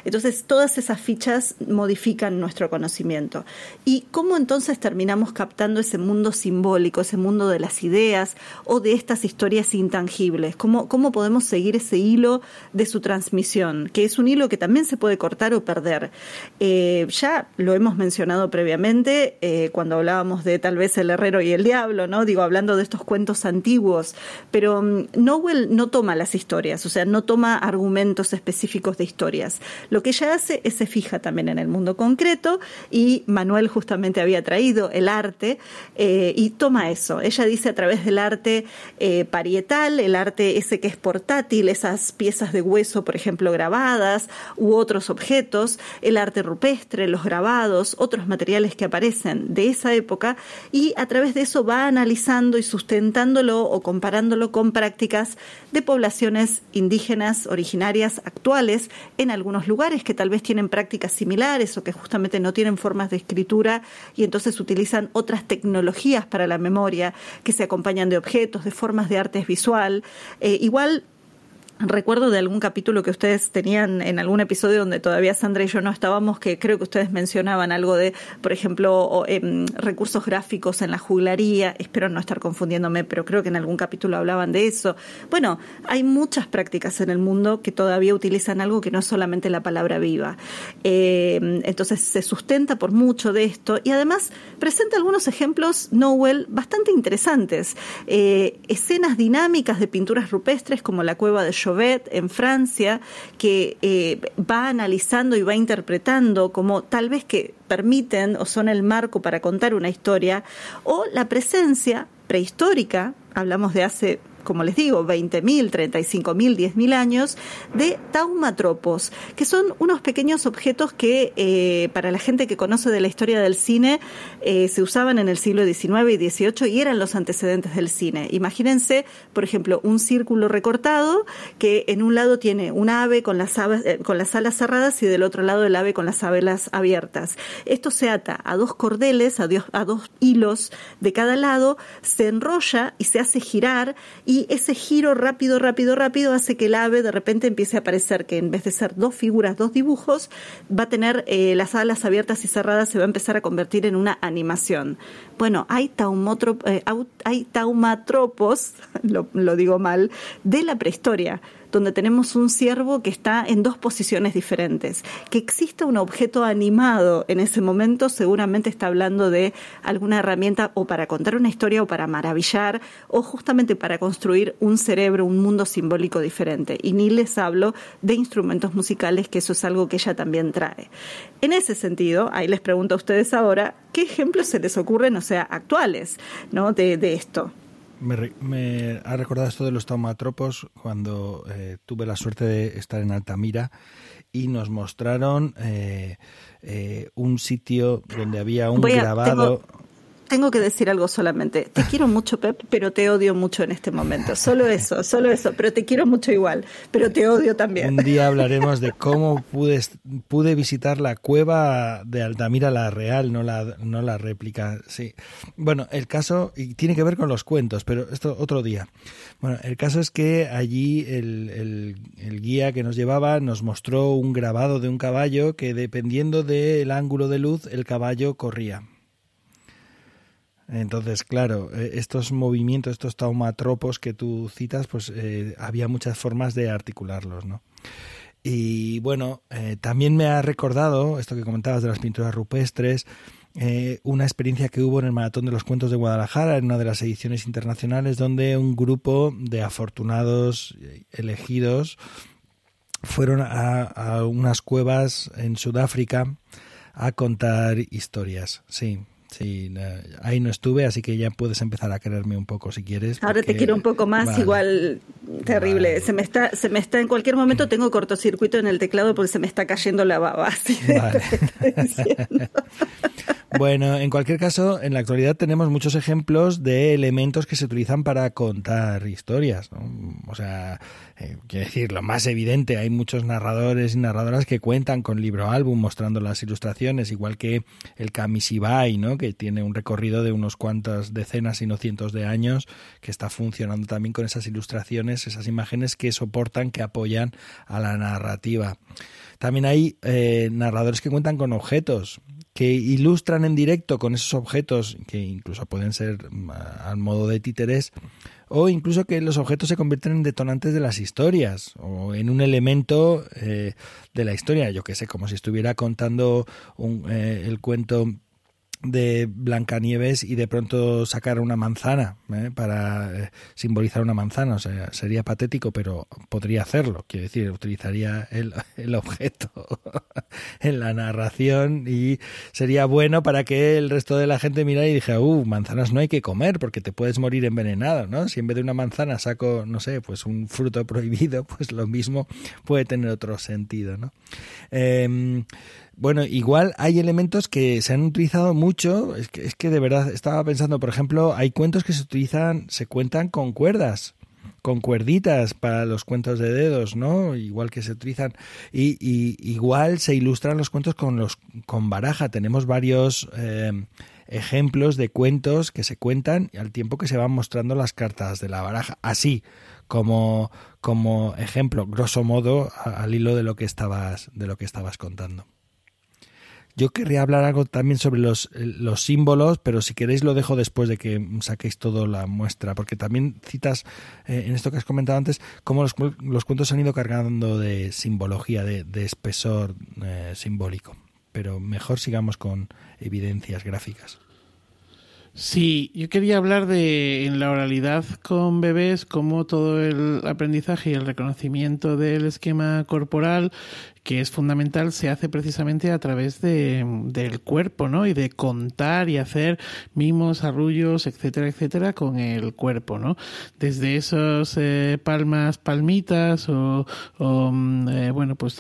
Entonces, todas esas fichas modifican nuestro conocimiento. ¿Y cómo entonces terminamos captando ese mundo simbólico, ese mundo de las ideas o de estas historias intangibles? ¿Cómo, cómo podemos seguir ese hilo de su transmisión? Que es un hilo que también se puede cortar o perder. Eh, ya lo hemos mencionado previamente eh, cuando hablábamos de tal vez el herrero y el diablo, ¿no? Digo, hablando de estos cuentos antiguos, pero mm, Nowell no toma las historias, o sea, no toma argumentos específicos de Lo que ella hace es se fija también en el mundo concreto y Manuel justamente había traído el arte eh, y toma eso. Ella dice a través del arte eh, parietal, el arte ese que es portátil, esas piezas de hueso, por ejemplo, grabadas u otros objetos, el arte rupestre, los grabados, otros materiales que aparecen de esa época y a través de eso va analizando y sustentándolo o comparándolo con prácticas de poblaciones indígenas originarias actuales en algunos lugares que tal vez tienen prácticas similares o que justamente no tienen formas de escritura y entonces utilizan otras tecnologías para la memoria que se acompañan de objetos, de formas de arte visual. Eh, igual Recuerdo de algún capítulo que ustedes tenían en algún episodio donde todavía Sandra y yo no estábamos, que creo que ustedes mencionaban algo de, por ejemplo, em, recursos gráficos en la juglaría. Espero no estar confundiéndome, pero creo que en algún capítulo hablaban de eso. Bueno, hay muchas prácticas en el mundo que todavía utilizan algo que no es solamente la palabra viva. Em, entonces se sustenta por mucho de esto y además presenta algunos ejemplos, Nowell, bastante interesantes. Eh, escenas dinámicas de pinturas rupestres como la cueva de en Francia, que eh, va analizando y va interpretando como tal vez que permiten o son el marco para contar una historia, o la presencia prehistórica, hablamos de hace como les digo, 20.000, 35.000, 10.000 años, de taumatropos, que son unos pequeños objetos que eh, para la gente que conoce de la historia del cine eh, se usaban en el siglo XIX y XVIII y eran los antecedentes del cine. Imagínense, por ejemplo, un círculo recortado que en un lado tiene un ave con las, eh, con las alas cerradas y del otro lado el ave con las alas abiertas. Esto se ata a dos cordeles, a, dos hilos de cada lado, se enrolla y se hace girar ese giro rápido, rápido, rápido hace que el ave de repente empiece a aparecer que en vez de ser dos figuras, dos dibujos, va a tener eh, las alas abiertas y cerradas, se va a empezar a convertir en una animación. Bueno, hay, eh, hay taumatropos, lo, lo digo mal, de la prehistoria donde tenemos un ciervo que está en dos posiciones diferentes. Que exista un objeto animado en ese momento seguramente está hablando de alguna herramienta o para contar una historia o para maravillar o justamente para construir un cerebro, un mundo simbólico diferente. Y ni les hablo de instrumentos musicales, que eso es algo que ella también trae. En ese sentido, ahí les pregunto a ustedes ahora, ¿qué ejemplos se les ocurren, o sea, actuales, ¿no? de, de esto? Me, ha recordado esto de los taumatropos cuando eh, tuve la suerte de estar en Altamira y nos mostraron eh, eh, un sitio donde había un grabado tengo que decir algo solamente. Te quiero mucho, Pep, pero te odio mucho en este momento. Solo eso, solo eso. Pero te quiero mucho igual, pero te odio también. Un día hablaremos de cómo pude, pude visitar la cueva de Altamira, la real, no la, no la réplica. Sí. Bueno, el caso, y tiene que ver con los cuentos, pero esto otro día. Bueno, el caso es que allí el, el, el guía que nos llevaba nos mostró un grabado de un caballo que dependiendo del ángulo de luz, el caballo corría. Entonces, claro, eh, estos movimientos, estos taumatropos que tú citas, pues eh, había muchas formas de articularlos, ¿no? Y bueno, eh, también me ha recordado esto que comentabas de las pinturas rupestres, una experiencia que hubo en el Maratón de los Cuentos de Guadalajara, en una de las ediciones internacionales, donde un grupo de afortunados elegidos fueron a, a unas cuevas en Sudáfrica a contar historias. Sí, Sí, ahí no estuve, así que ya puedes empezar a quererme un poco si quieres. Ahora te quiero un poco más, igual terrible. Se me está, se me está en cualquier momento tengo cortocircuito en el teclado porque se me está cayendo la baba. Bueno, en cualquier caso, en la actualidad tenemos muchos ejemplos de elementos que se utilizan para contar historias. O sea, eh, quiero decir, lo más evidente, hay muchos narradores y narradoras que cuentan con libro álbum mostrando las ilustraciones, igual que el Kamishibai, ¿no? que tiene un recorrido de unos cuantas decenas, y no cientos de años, que está funcionando también con esas ilustraciones, esas imágenes que soportan, que apoyan a la narrativa. También hay eh, narradores que cuentan con objetos que ilustran en directo con esos objetos, que incluso pueden ser mm, al modo de títeres, o incluso que los objetos se convierten en detonantes de las historias, o en un elemento eh, de la historia, yo que sé, como si estuviera contando un, eh, el cuento de Blancanieves y de pronto sacar una manzana ¿eh? para eh, simbolizar una manzana. O sea, sería patético, pero podría hacerlo. Quiero decir, utilizaría el, el objeto en la narración y sería bueno para que el resto de la gente mirara y dijera, uh, manzanas no hay que comer porque te puedes morir envenenado, ¿no? Si en vez de una manzana saco, no sé, pues un fruto prohibido, pues lo mismo puede tener otro sentido, ¿no? Eh, bueno, igual hay elementos que se han utilizado mucho. Es que, es que de verdad estaba pensando, por ejemplo, hay cuentos que se utilizan, se cuentan con cuerdas con cuerditas para los cuentos de dedos, ¿no? Igual que se utilizan y, igual se ilustran los cuentos con los con baraja. Tenemos varios eh, ejemplos de cuentos que se cuentan al tiempo que se van mostrando las cartas de la baraja. Así como como ejemplo, grosso modo, al hilo de lo que estabas de lo que estabas contando. Yo querría hablar algo también sobre los, los símbolos, pero si queréis lo dejo después de que saquéis toda la muestra, porque también citas eh, en esto que has comentado antes, cómo los, los cuentos han ido cargando de simbología, de, de espesor eh, simbólico. Pero mejor sigamos con evidencias gráficas. Sí, yo quería hablar de en la oralidad con bebés, cómo todo el aprendizaje y el reconocimiento del esquema corporal que es fundamental se hace precisamente a través de, del cuerpo, ¿no? Y de contar y hacer mimos, arrullos, etcétera, etcétera, con el cuerpo, ¿no? Desde esos eh, palmas, palmitas, o, mm, eh, bueno, pues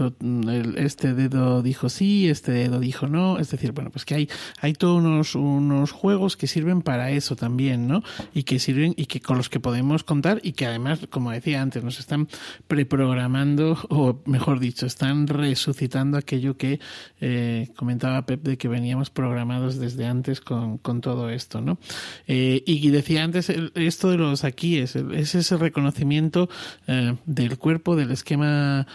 este dedo dijo sí, este dedo dijo no, es decir, bueno, pues que hay, hay todos unos, unos juegos que sirven para eso también, ¿no? Y que sirven, y que con los que podemos contar, y que además, como decía antes, nos están preprogramando, o mejor dicho, están resucitando aquello que eh, comentaba Pep de que veníamos programados desde antes con, con todo esto, ¿no? Eh, y decía antes esto de los aquí es, es ese reconocimiento eh, del cuerpo, del esquema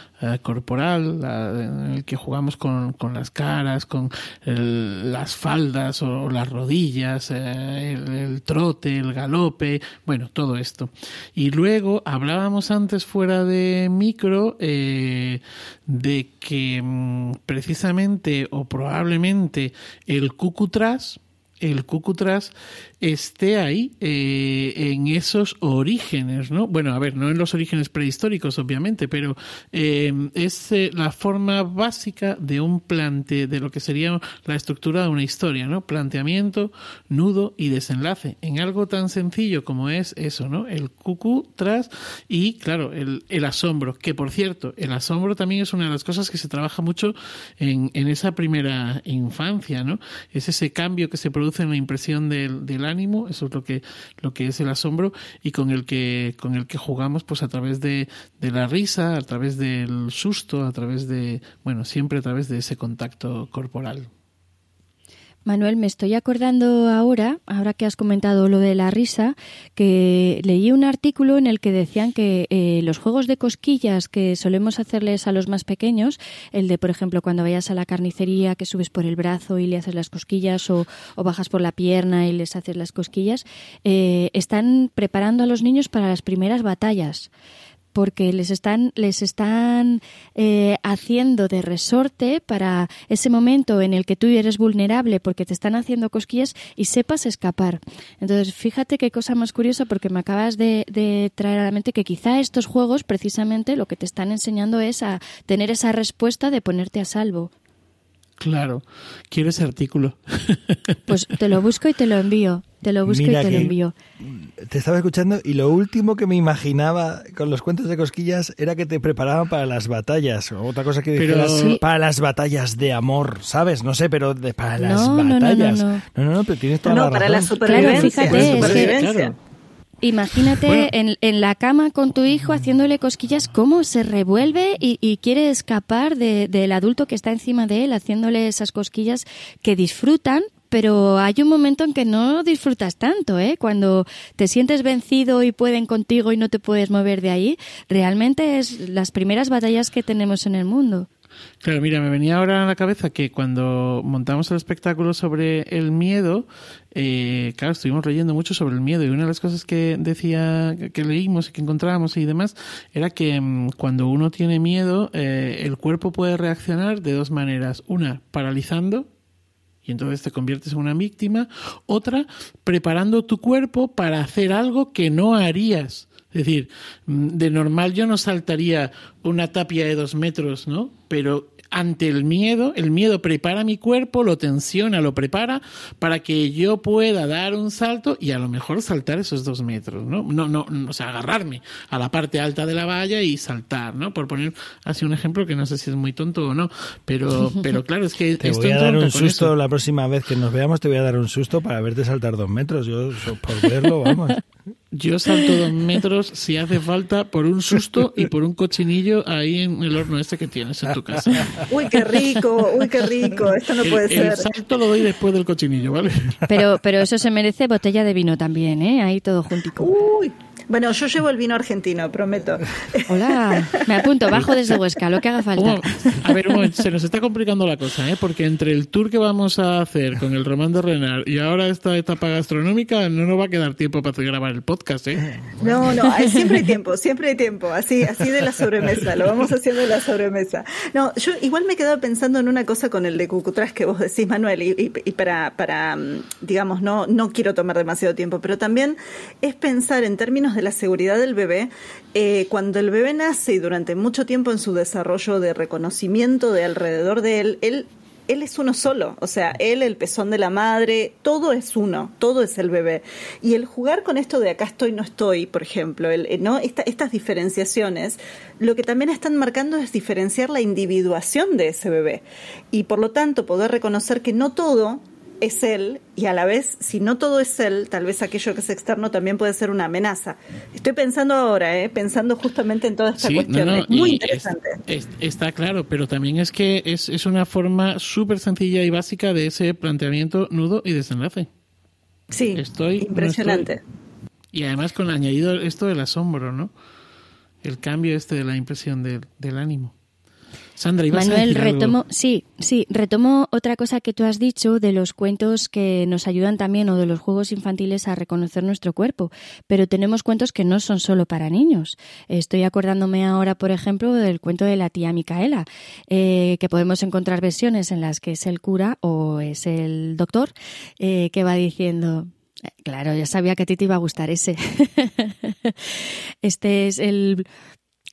corporal, en el que jugamos con, con las caras, con las faldas o, las rodillas, el, el trote, el galope, bueno, todo esto. Y luego hablábamos antes fuera de micro de que mm, precisamente o probablemente el cucutras el cucutras esté ahí eh, en esos orígenes, ¿no? Bueno, a ver, no en los orígenes prehistóricos, obviamente, pero eh, es eh, la forma básica de un plante, de lo que sería la estructura de una historia, ¿no? Planteamiento, nudo y desenlace, en algo tan sencillo como es eso, ¿no? El cucutras y, claro, el, el asombro, que por cierto, el asombro también es una de las cosas que se trabaja mucho en, en esa primera infancia, ¿no? Es ese cambio que se produce en la impresión del, del ánimo, eso es lo que, lo que es el asombro, y con el que, con el que jugamos pues a través de, de la risa, a través del susto, a través de, bueno, siempre a través de ese contacto corporal. Manuel, me estoy acordando ahora, ahora que has comentado lo de la risa, que leí un artículo en el que decían que eh, los juegos de cosquillas que solemos hacerles a los más pequeños, el de, por ejemplo, cuando vayas a la carnicería, que subes por el brazo y le haces las cosquillas, o, bajas por la pierna y les haces las cosquillas, eh, están preparando a los niños para las primeras batallas porque les están, les están eh, haciendo de resorte para ese momento en el que tú eres vulnerable porque te están haciendo cosquillas y sepas escapar. Entonces, fíjate qué cosa más curiosa porque me acabas de, de traer a la mente que quizá estos juegos precisamente lo que te están enseñando es a tener esa respuesta de ponerte a salvo. Claro, quiero ese artículo. Pues te lo busco y te lo envío. Te lo busco y te lo envío. Te estaba escuchando y lo último que me imaginaba con los cuentos de cosquillas era que te preparaban para las batallas. Otra cosa que dijeras, para las batallas de amor, ¿sabes? No sé, pero de, para las batallas. No, no, no, no, pero tienes toda la razón. para la supervivencia. Claro, fíjate, Imagínate en, en, la cama con tu hijo haciéndole cosquillas, cómo se revuelve y, y quiere escapar de, del adulto que está encima de él, haciéndole esas cosquillas que disfrutan, pero hay un momento en que no disfrutas tanto, ¿eh? Cuando te sientes vencido y pueden contigo y no te puedes mover de ahí, realmente es las primeras batallas que tenemos en el mundo. Claro, mira, me venía ahora a la cabeza que cuando montamos el espectáculo sobre el miedo, eh, claro, estuvimos leyendo mucho sobre el miedo y una de las cosas que decía, que leímos y que encontrábamos y demás, era que mm, cuando uno tiene miedo, eh, el cuerpo puede reaccionar de dos maneras. Una, paralizando, y entonces te conviertes en una víctima. Otra, preparando tu cuerpo para hacer algo que no harías. Es decir, mm, de normal yo no saltaría una tapia de dos metros, ¿no? Pero ante el miedo, el miedo prepara mi cuerpo, lo tensiona, lo prepara para que yo pueda dar un salto y a lo mejor saltar esos dos metros, ¿no? No, no, o sea, agarrarme a la parte alta de la valla y saltar, ¿no? Por poner así un ejemplo que no sé si es muy tonto o no, pero, pero claro, es que... Te voy a dar un susto la próxima vez que nos veamos, te voy a dar un susto para verte saltar dos metros, yo por verlo, vamos. Yo salto dos metros si hace falta por un susto y por un cochinillo ahí en el horno este que tienes en tu casa. Uy, qué rico, uy, qué rico, esto no puede ser. El salto lo doy después del cochinillo, ¿vale? Pero, pero eso se merece botella de vino también, ¿eh? Ahí todo juntico. Uy, bueno, yo llevo el vino argentino, prometo. Hola, me apunto, bajo desde Huesca, lo que haga falta. a ver, un momento, se nos está complicando la cosa, ¿eh? Porque entre el tour que vamos a hacer con el Román de Renard y ahora esta etapa gastronómica, no nos va a quedar tiempo para grabar el podcast, ¿eh? No, no, siempre hay tiempo, siempre hay tiempo, así, así de la sobremesa, lo vamos haciendo de la sobremesa. No, yo igual me he quedado pensando en una cosa con el de Cucutras que vos decís, Manuel, y, y para, para, mm, digamos, no, no quiero tomar demasiado tiempo, pero también es pensar en términos de la seguridad del bebé, eh, cuando el bebé nace y durante mucho tiempo en su desarrollo de reconocimiento de alrededor de él, él él es uno solo, o sea, él, el pezón de la madre, todo es uno, todo es el bebé. Y el jugar con esto de acá estoy, no estoy, por ejemplo, el, eh, ¿no? estas diferenciaciones, lo que también están marcando es diferenciar la individuación de ese bebé. Y por lo tanto, poder reconocer que no todo es él y a la vez, si no todo es él, tal vez aquello que es externo también puede ser una amenaza. Estoy pensando ahora, ¿eh? pensando justamente en toda esta cuestión. muy interesante. está claro, pero también es que es, es una forma súper sencilla y básica de ese planteamiento nudo y desenlace. Sí, estoy, impresionante. Y además con añadido esto del asombro, ¿no? El cambio este de la impresión del ánimo. Sandra, Manuel, a retomo, sí, sí, retomo otra cosa que tú has dicho de los cuentos que nos ayudan también o de los juegos infantiles a reconocer nuestro cuerpo, pero tenemos cuentos que no son solo para niños. Estoy acordándome ahora, por ejemplo, del cuento de la tía Micaela, eh, que podemos encontrar versiones en las que es el cura o es el doctor eh, que va diciendo, eh, Claro, ya sabía que a ti te iba a gustar ese. Este es el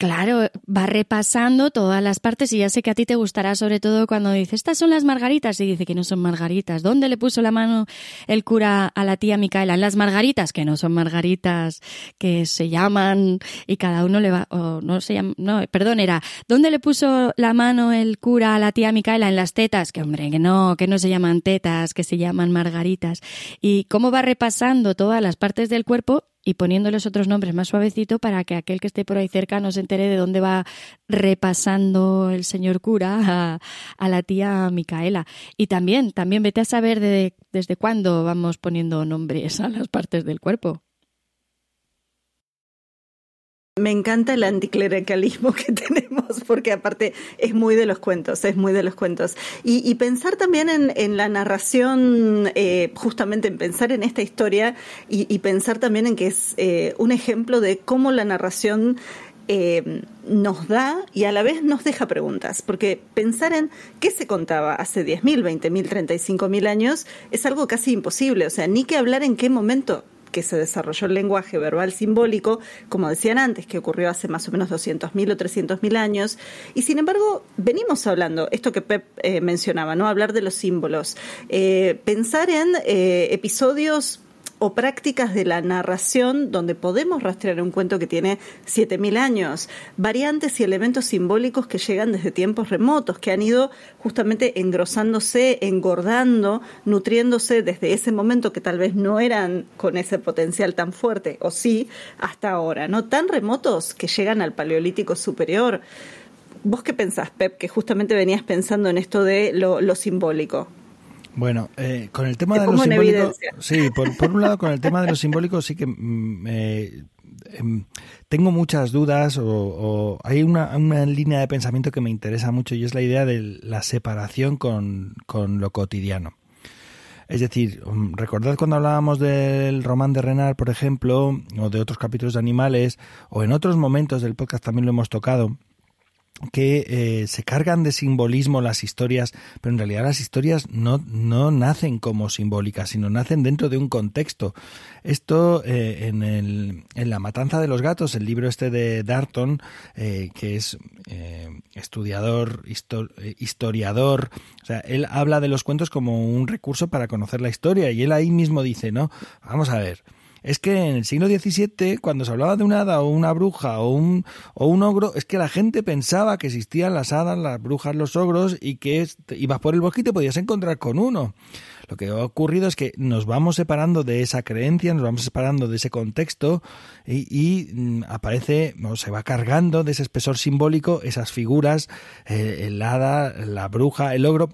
Claro, va repasando todas las partes y ya sé que a ti te gustará sobre todo cuando dice, estas son las margaritas y dice que no son margaritas. ¿Dónde le puso la mano el cura a la tía Micaela? En las margaritas, que no son margaritas, que se llaman y cada uno le va, o no se llama, no, perdón, era, ¿dónde le puso la mano el cura a la tía Micaela? En las tetas, que hombre, que no, que no se llaman tetas, que se llaman margaritas. Y cómo va repasando todas las partes del cuerpo y poniéndoles otros nombres más suavecito para que aquel que esté por ahí cerca no se entere de dónde va repasando el señor cura a, la tía Micaela. Y también, también vete a saber de, desde cuándo vamos poniendo nombres a las partes del cuerpo. Me encanta el anticlericalismo que tenemos, porque aparte es muy de los cuentos, es muy de los cuentos. Y, pensar también en, la narración, eh, justamente en pensar en esta historia y, pensar también en que es eh, un ejemplo de cómo la narración eh, nos da y a la vez nos deja preguntas, porque pensar en qué se contaba hace 10.000, 20.000, 35.000 años es algo casi imposible, o sea, ni que hablar en qué momento que se desarrolló el lenguaje verbal simbólico, como decían antes, que ocurrió hace más o menos 200.000 o 300.000 años, y sin embargo venimos hablando, esto que Pep eh, mencionaba, ¿no? Hablar de los símbolos, eh, pensar en eh, episodios o prácticas de la narración donde podemos rastrear un cuento que tiene 7.000 años, variantes y elementos simbólicos que llegan desde tiempos remotos, que han ido justamente engrosándose, engordando, nutriéndose desde ese momento que tal vez no eran con ese potencial tan fuerte, o sí, hasta ahora, ¿no? Tan remotos que llegan al Paleolítico Superior. ¿Vos qué pensás, Pep, que justamente venías pensando en esto de lo, lo simbólico? Bueno, eh, con el tema de lo simbólico, sí, por, un lado con el tema de lo simbólico sí que mm, em, tengo muchas dudas o, hay una, una, línea de pensamiento que me interesa mucho y es la idea de la separación con, con lo cotidiano. Es decir, mm, recordad cuando hablábamos del román de Renard, por ejemplo, o de otros capítulos de animales, o en otros momentos del podcast también lo hemos tocado, que eh, se cargan de simbolismo las historias, pero en realidad las historias no, no nacen como simbólicas, sino nacen dentro de un contexto. Esto eh, en, el, en La Matanza de los Gatos, el libro este de Darton, eh, que es estudiador, historiador, o sea, él habla de los cuentos como un recurso para conocer la historia y él ahí mismo dice, no, vamos a ver, es que en el siglo XVII, cuando se hablaba de una hada o una bruja o un, o un ogro, es que la gente pensaba que existían las hadas, las brujas, los ogros y que ibas por el bosque y te podías encontrar con uno. Lo que ha ocurrido es que nos vamos separando de esa creencia, nos vamos separando de ese contexto y, mm, aparece, o se va cargando de ese espesor simbólico esas figuras, eh, el hada, la bruja, el ogro,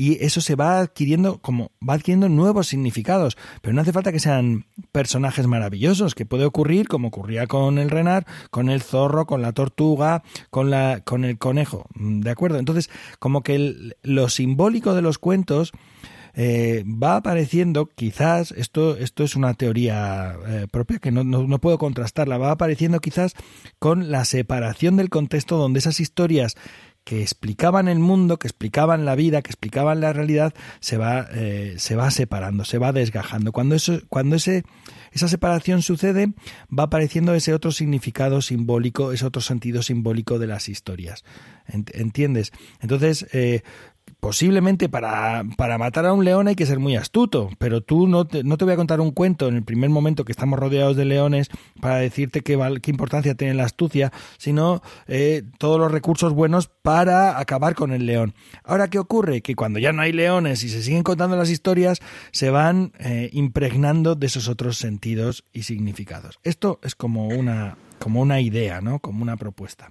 y eso se va adquiriendo como va adquiriendo nuevos significados, pero no hace falta que sean personajes maravillosos, que puede ocurrir como ocurría con el renar, con el zorro, con la tortuga, con la con el conejo, ¿de acuerdo? Entonces, como que lo simbólico de los cuentos eh, va apareciendo, quizás, esto, esto es una teoría eh, propia que no, no, puedo contrastarla, va apareciendo quizás con la separación del contexto donde esas historias que explicaban el mundo, que explicaban la vida, que explicaban la realidad, se va, eh, se va separando, se va desgajando. Cuando, eso, cuando ese, esa separación sucede, va apareciendo ese otro significado simbólico, ese otro sentido simbólico de las historias. ¿Entiendes? Entonces, eh, posiblemente para, para, matar a un león hay que ser muy astuto, pero tú no te, no te voy a contar un cuento en el primer momento que estamos rodeados de leones para decirte qué, qué importancia tiene la astucia, sino eh, todos los recursos buenos para acabar con el león. Ahora, ¿qué ocurre? Que cuando ya no hay leones y se siguen contando las historias, se van eh, impregnando de esos otros sentidos y significados. Esto es como una, como una idea, ¿no? Como una propuesta.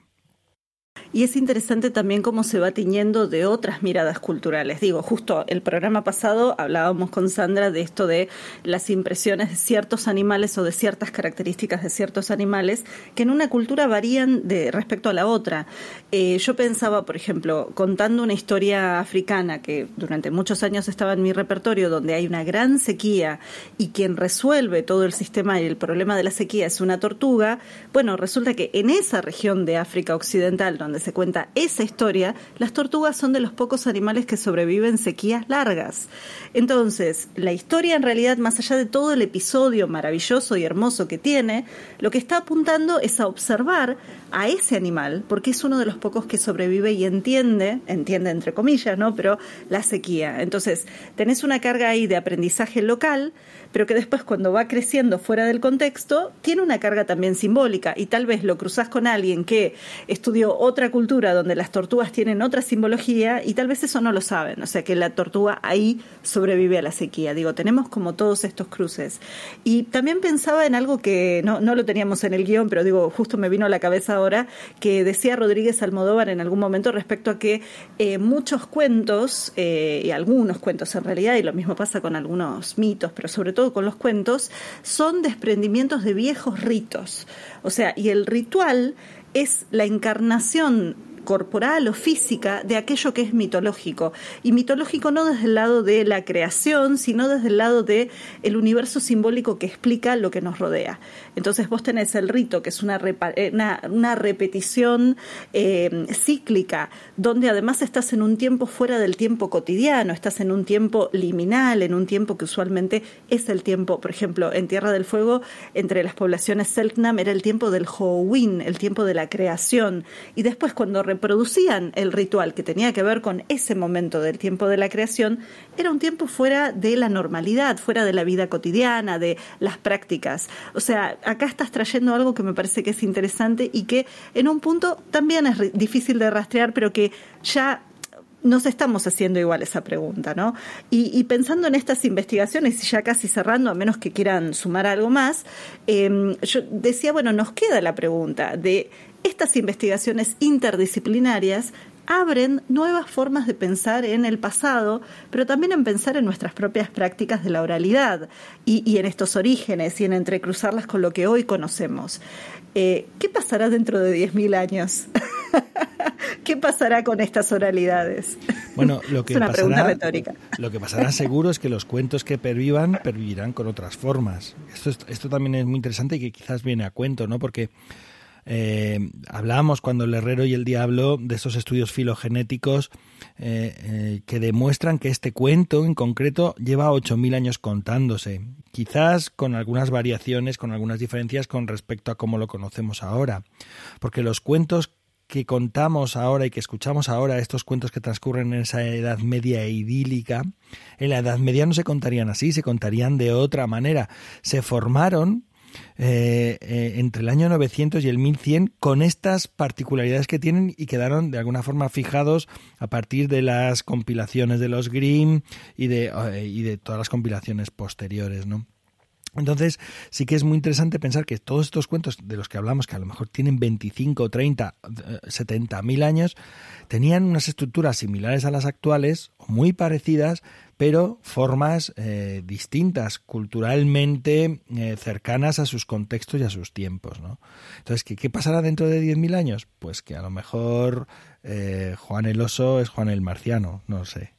Y es interesante también cómo se va tiñendo de otras miradas culturales. Digo, justo el programa pasado hablábamos con Sandra de esto de las impresiones de ciertos animales o de ciertas características de ciertos animales que en una cultura varían de respecto a la otra. Eh, yo pensaba, por ejemplo, contando una historia africana que durante muchos años estaba en mi repertorio, donde hay una gran sequía y quien resuelve todo el sistema y el problema de la sequía es una tortuga. Bueno, resulta que en esa región de África Occidental, donde se cuenta esa historia, las tortugas son de los pocos animales que sobreviven sequías largas. Entonces, la historia en realidad, más allá de todo el episodio maravilloso y hermoso que tiene, lo que está apuntando es a observar a ese animal, porque es uno de los pocos que sobrevive y entiende, entiende entre comillas, ¿no? Pero la sequía. Entonces, tenés una carga ahí de aprendizaje local, pero que después cuando va creciendo fuera del contexto, tiene una carga también simbólica y tal vez lo cruzas con alguien que estudió otra cultura donde las tortugas tienen otra simbología y tal vez eso no lo saben, o sea que la tortuga ahí sobrevive a la sequía. Digo, tenemos como todos estos cruces. Y también pensaba en algo que no, no lo teníamos en el guion, pero digo, justo me vino a la cabeza ahora, que decía Rodríguez Almodóvar en algún momento respecto a que eh, muchos cuentos, eh, y algunos cuentos en realidad, y lo mismo pasa con algunos mitos, pero sobre todo con los cuentos, son desprendimientos de viejos ritos. O sea, y el ritual es la encarnación corporal o física de aquello que es mitológico. Y mitológico no desde el lado de la creación, sino desde el lado de universo simbólico que explica lo que nos rodea. Entonces vos tenés el rito, que es una, eh, una, repetición eh, cíclica, donde además estás en un tiempo fuera del tiempo cotidiano, estás en un tiempo liminal, en un tiempo que usualmente es el tiempo, por ejemplo, en Tierra del Fuego, entre las poblaciones Selknam era el tiempo del Howin, el tiempo de la creación. Y después cuando reproducían el ritual que tenía que ver con ese momento del tiempo de la creación, era un tiempo fuera de la normalidad, fuera de la vida cotidiana, de las prácticas. O sea, acá estás trayendo algo que me parece que es interesante y que en un punto también es difícil de rastrear, pero que ya nos estamos haciendo igual esa pregunta, ¿no? Y, pensando en estas investigaciones, y ya casi cerrando, a menos que quieran sumar algo más, em, yo decía, bueno, nos queda la pregunta de estas investigaciones interdisciplinarias abren nuevas formas de pensar en el pasado, pero también en pensar en nuestras propias prácticas de la oralidad y, en estos orígenes y en entrecruzarlas con lo que hoy conocemos. Eh, ¿Qué pasará dentro de 10.000 años? ¿Qué pasará con estas oralidades? Bueno, lo que es una pasará, pregunta retórica. Lo que pasará seguro es que los cuentos que pervivan, pervivirán con otras formas. Esto, esto también es muy interesante y que quizás viene a cuento, ¿no? Porque eh, hablábamos cuando el herrero y el diablo de esos estudios filogenéticos eh, eh, que demuestran que este cuento en concreto lleva 8.000 años contándose, quizás con algunas variaciones, con algunas diferencias con respecto a cómo lo conocemos ahora, porque los cuentos que contamos ahora y que escuchamos ahora, estos cuentos que transcurren en esa edad media idílica, en la edad media no se contarían así, se contarían de otra manera. Se formaron eh, eh, entre el año 900 y el 1100 con estas particularidades que tienen y quedaron de alguna forma fijados a partir de las compilaciones de los Grimm y de, eh, y de todas las compilaciones posteriores, ¿no? Entonces, sí que es muy interesante pensar que todos estos cuentos de los que hablamos, que a lo mejor tienen 25, 30, 70 mil años, tenían unas estructuras similares a las actuales, muy parecidas, pero formas eh, distintas, culturalmente eh, cercanas a sus contextos y a sus tiempos. ¿no? Entonces, ¿qué, ¿qué pasará dentro de 10.000 años? Pues que a lo mejor eh, Juan el Oso es Juan el Marciano, no sé.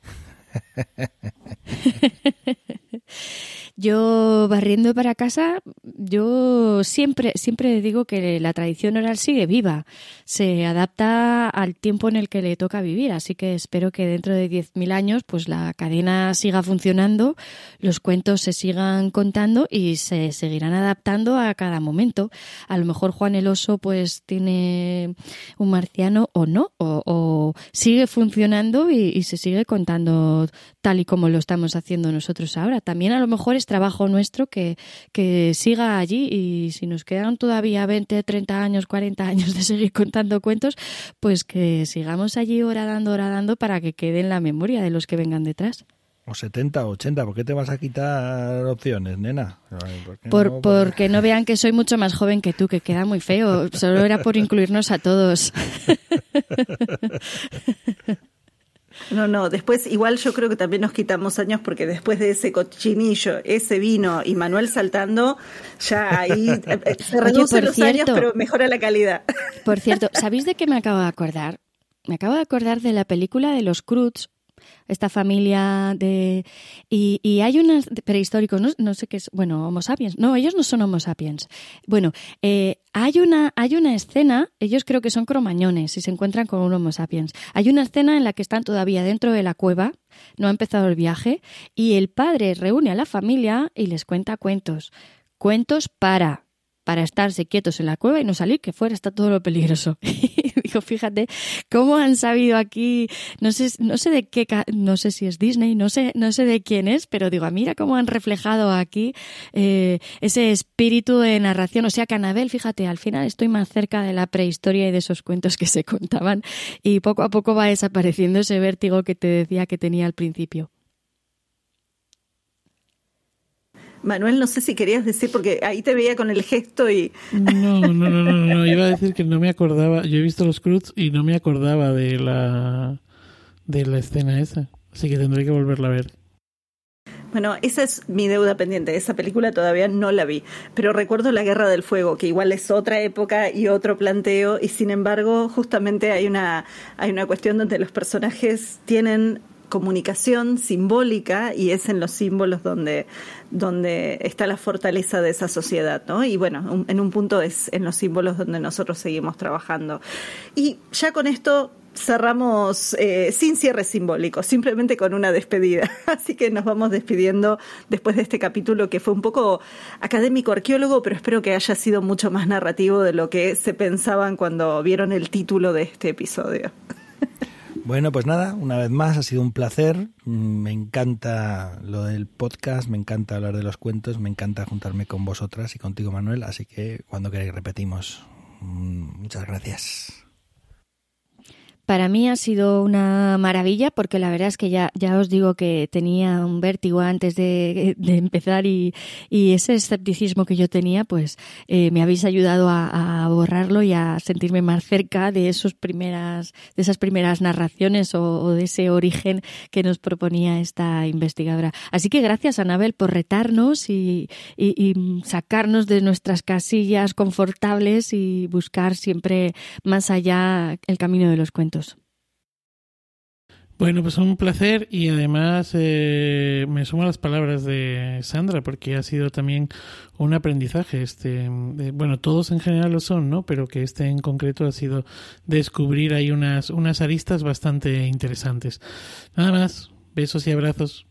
Yo barriendo para casa, yo siempre, siempre digo que la tradición oral sigue viva, se adapta al tiempo en el que le toca vivir, así que espero que dentro de 10.000 años pues la cadena siga funcionando, los cuentos se sigan contando y se seguirán adaptando a cada momento. A lo mejor Juan el Oso pues tiene un marciano o no, o, sigue funcionando y, y se sigue contando tal y como lo estamos haciendo nosotros ahora. También a lo mejor es trabajo nuestro que, que siga allí y si nos quedan todavía 20, 30 años, 40 años de seguir contando cuentos, pues que sigamos allí hora dando, hora dando para que quede en la memoria de los que vengan detrás. O 70 o 80, ¿por qué te vas a quitar opciones, nena? Por, no? Porque no vean que soy mucho más joven que tú, que queda muy feo. Solo era por incluirnos a todos. No, no, después igual yo creo que también nos quitamos años porque después de ese cochinillo, ese vino y Manuel saltando, ya ahí eh, se reducen los años, pero mejora la calidad. Por cierto, ¿sabéis de qué me acabo de acordar? Me acabo de acordar de la película de los Cruz, esta familia de... Y, hay unos prehistóricos, no, no, sé qué es, bueno, Homo sapiens, no, ellos no son Homo sapiens. Bueno, eh, hay, una, hay una escena, ellos creo que son cromañones y se encuentran con un Homo sapiens. Hay una escena en la que están todavía dentro de la cueva, no ha empezado el viaje, y el padre reúne a la familia y les cuenta cuentos. Cuentos para para estarse quietos en la cueva y no salir, que fuera está todo lo peligroso. Digo, fíjate cómo han sabido aquí, no sé, no sé de qué, no sé si es Disney, no sé, no sé de quién es, pero digo, mira cómo han reflejado aquí eh, ese espíritu de narración. O sea, Canabel, fíjate, al final estoy más cerca de la prehistoria y de esos cuentos que se contaban y poco a poco va desapareciendo ese vértigo que te decía que tenía al principio. Manuel, no sé si querías decir, porque ahí te veía con el gesto y... No, no, no, no, no, iba a decir que no me acordaba, yo he visto los Cruz y no me acordaba de la, de la escena esa, así que tendré que volverla a ver. Bueno, esa es mi deuda pendiente. Esa película todavía no la vi. Pero recuerdo La Guerra del Fuego, que igual es otra época y otro planteo. Y sin embargo, justamente hay una, hay una cuestión donde los personajes tienen comunicación simbólica y es en los símbolos donde, donde está la fortaleza de esa sociedad, ¿no? Y bueno, en un punto es en los símbolos donde nosotros seguimos trabajando. Y ya con esto cerramos eh, sin cierre simbólico, simplemente con una despedida. Así que nos vamos despidiendo después de este capítulo que fue un poco académico arqueólogo, pero espero que haya sido mucho más narrativo de lo que se pensaban cuando vieron el título de este episodio. Bueno, pues nada, una vez más ha sido un placer. Me encanta lo del podcast, me encanta hablar de los cuentos, me encanta juntarme con vosotras y contigo, Manuel. Así que cuando queráis repetimos. Mm, muchas gracias. Para mí ha sido una maravilla porque la verdad es que ya, ya os digo que tenía un vértigo antes de, empezar y, ese escepticismo que yo tenía, pues eh, me habéis ayudado a, borrarlo y a sentirme más cerca de, esos primeras, de esas primeras narraciones o, de ese origen que nos proponía esta investigadora. Así que gracias, Anabel, por retarnos y, y sacarnos de nuestras casillas confortables y buscar siempre más allá el camino de los cuentos. Bueno, pues un placer y además eh, me sumo a las palabras de Sandra porque ha sido también un aprendizaje. Este, bueno, todos en general lo son, ¿no? Pero que este en concreto ha sido descubrir ahí unas, unas aristas bastante interesantes. Nada más, besos y abrazos.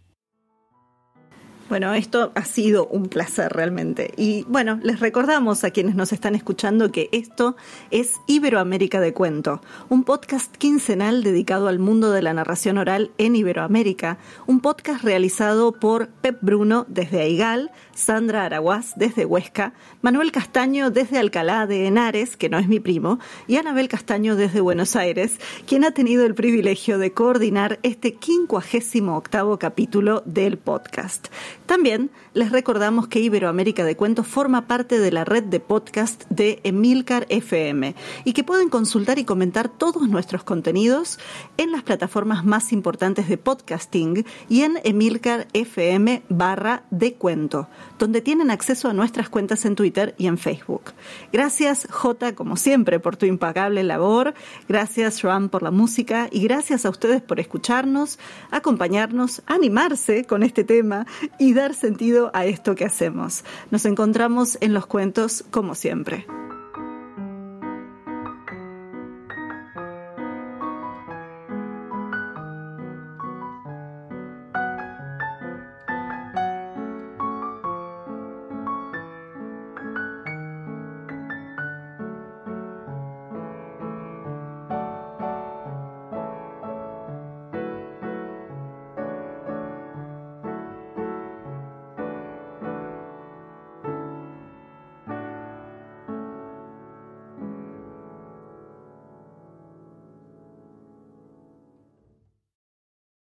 Bueno, esto ha sido un placer realmente. Y bueno, les recordamos a quienes nos están escuchando que esto es Iberoamérica de Cuento, un podcast quincenal dedicado al mundo de la narración oral en Iberoamérica, un podcast realizado por Pep Bruno desde Aigal, Sandra Araguaz desde Huesca, Manuel Castaño desde Alcalá de Henares, que no es mi primo, y Anabel Castaño desde Buenos Aires, quien ha tenido el privilegio de coordinar este quincuagésimo octavo capítulo del podcast. También les recordamos que Iberoamérica de Cuentos forma parte de la red de podcast de Emilcar FM y que pueden consultar y comentar todos nuestros contenidos en las plataformas más importantes de podcasting y en Emilcar FM barra de cuento, donde tienen acceso a nuestras cuentas en Twitter y en Facebook. Gracias J, como siempre, por tu impagable labor. Gracias Ram por la música y gracias a ustedes por escucharnos, acompañarnos, animarse con este tema y dar sentido a esto que hacemos. Nos encontramos en los cuentos como siempre.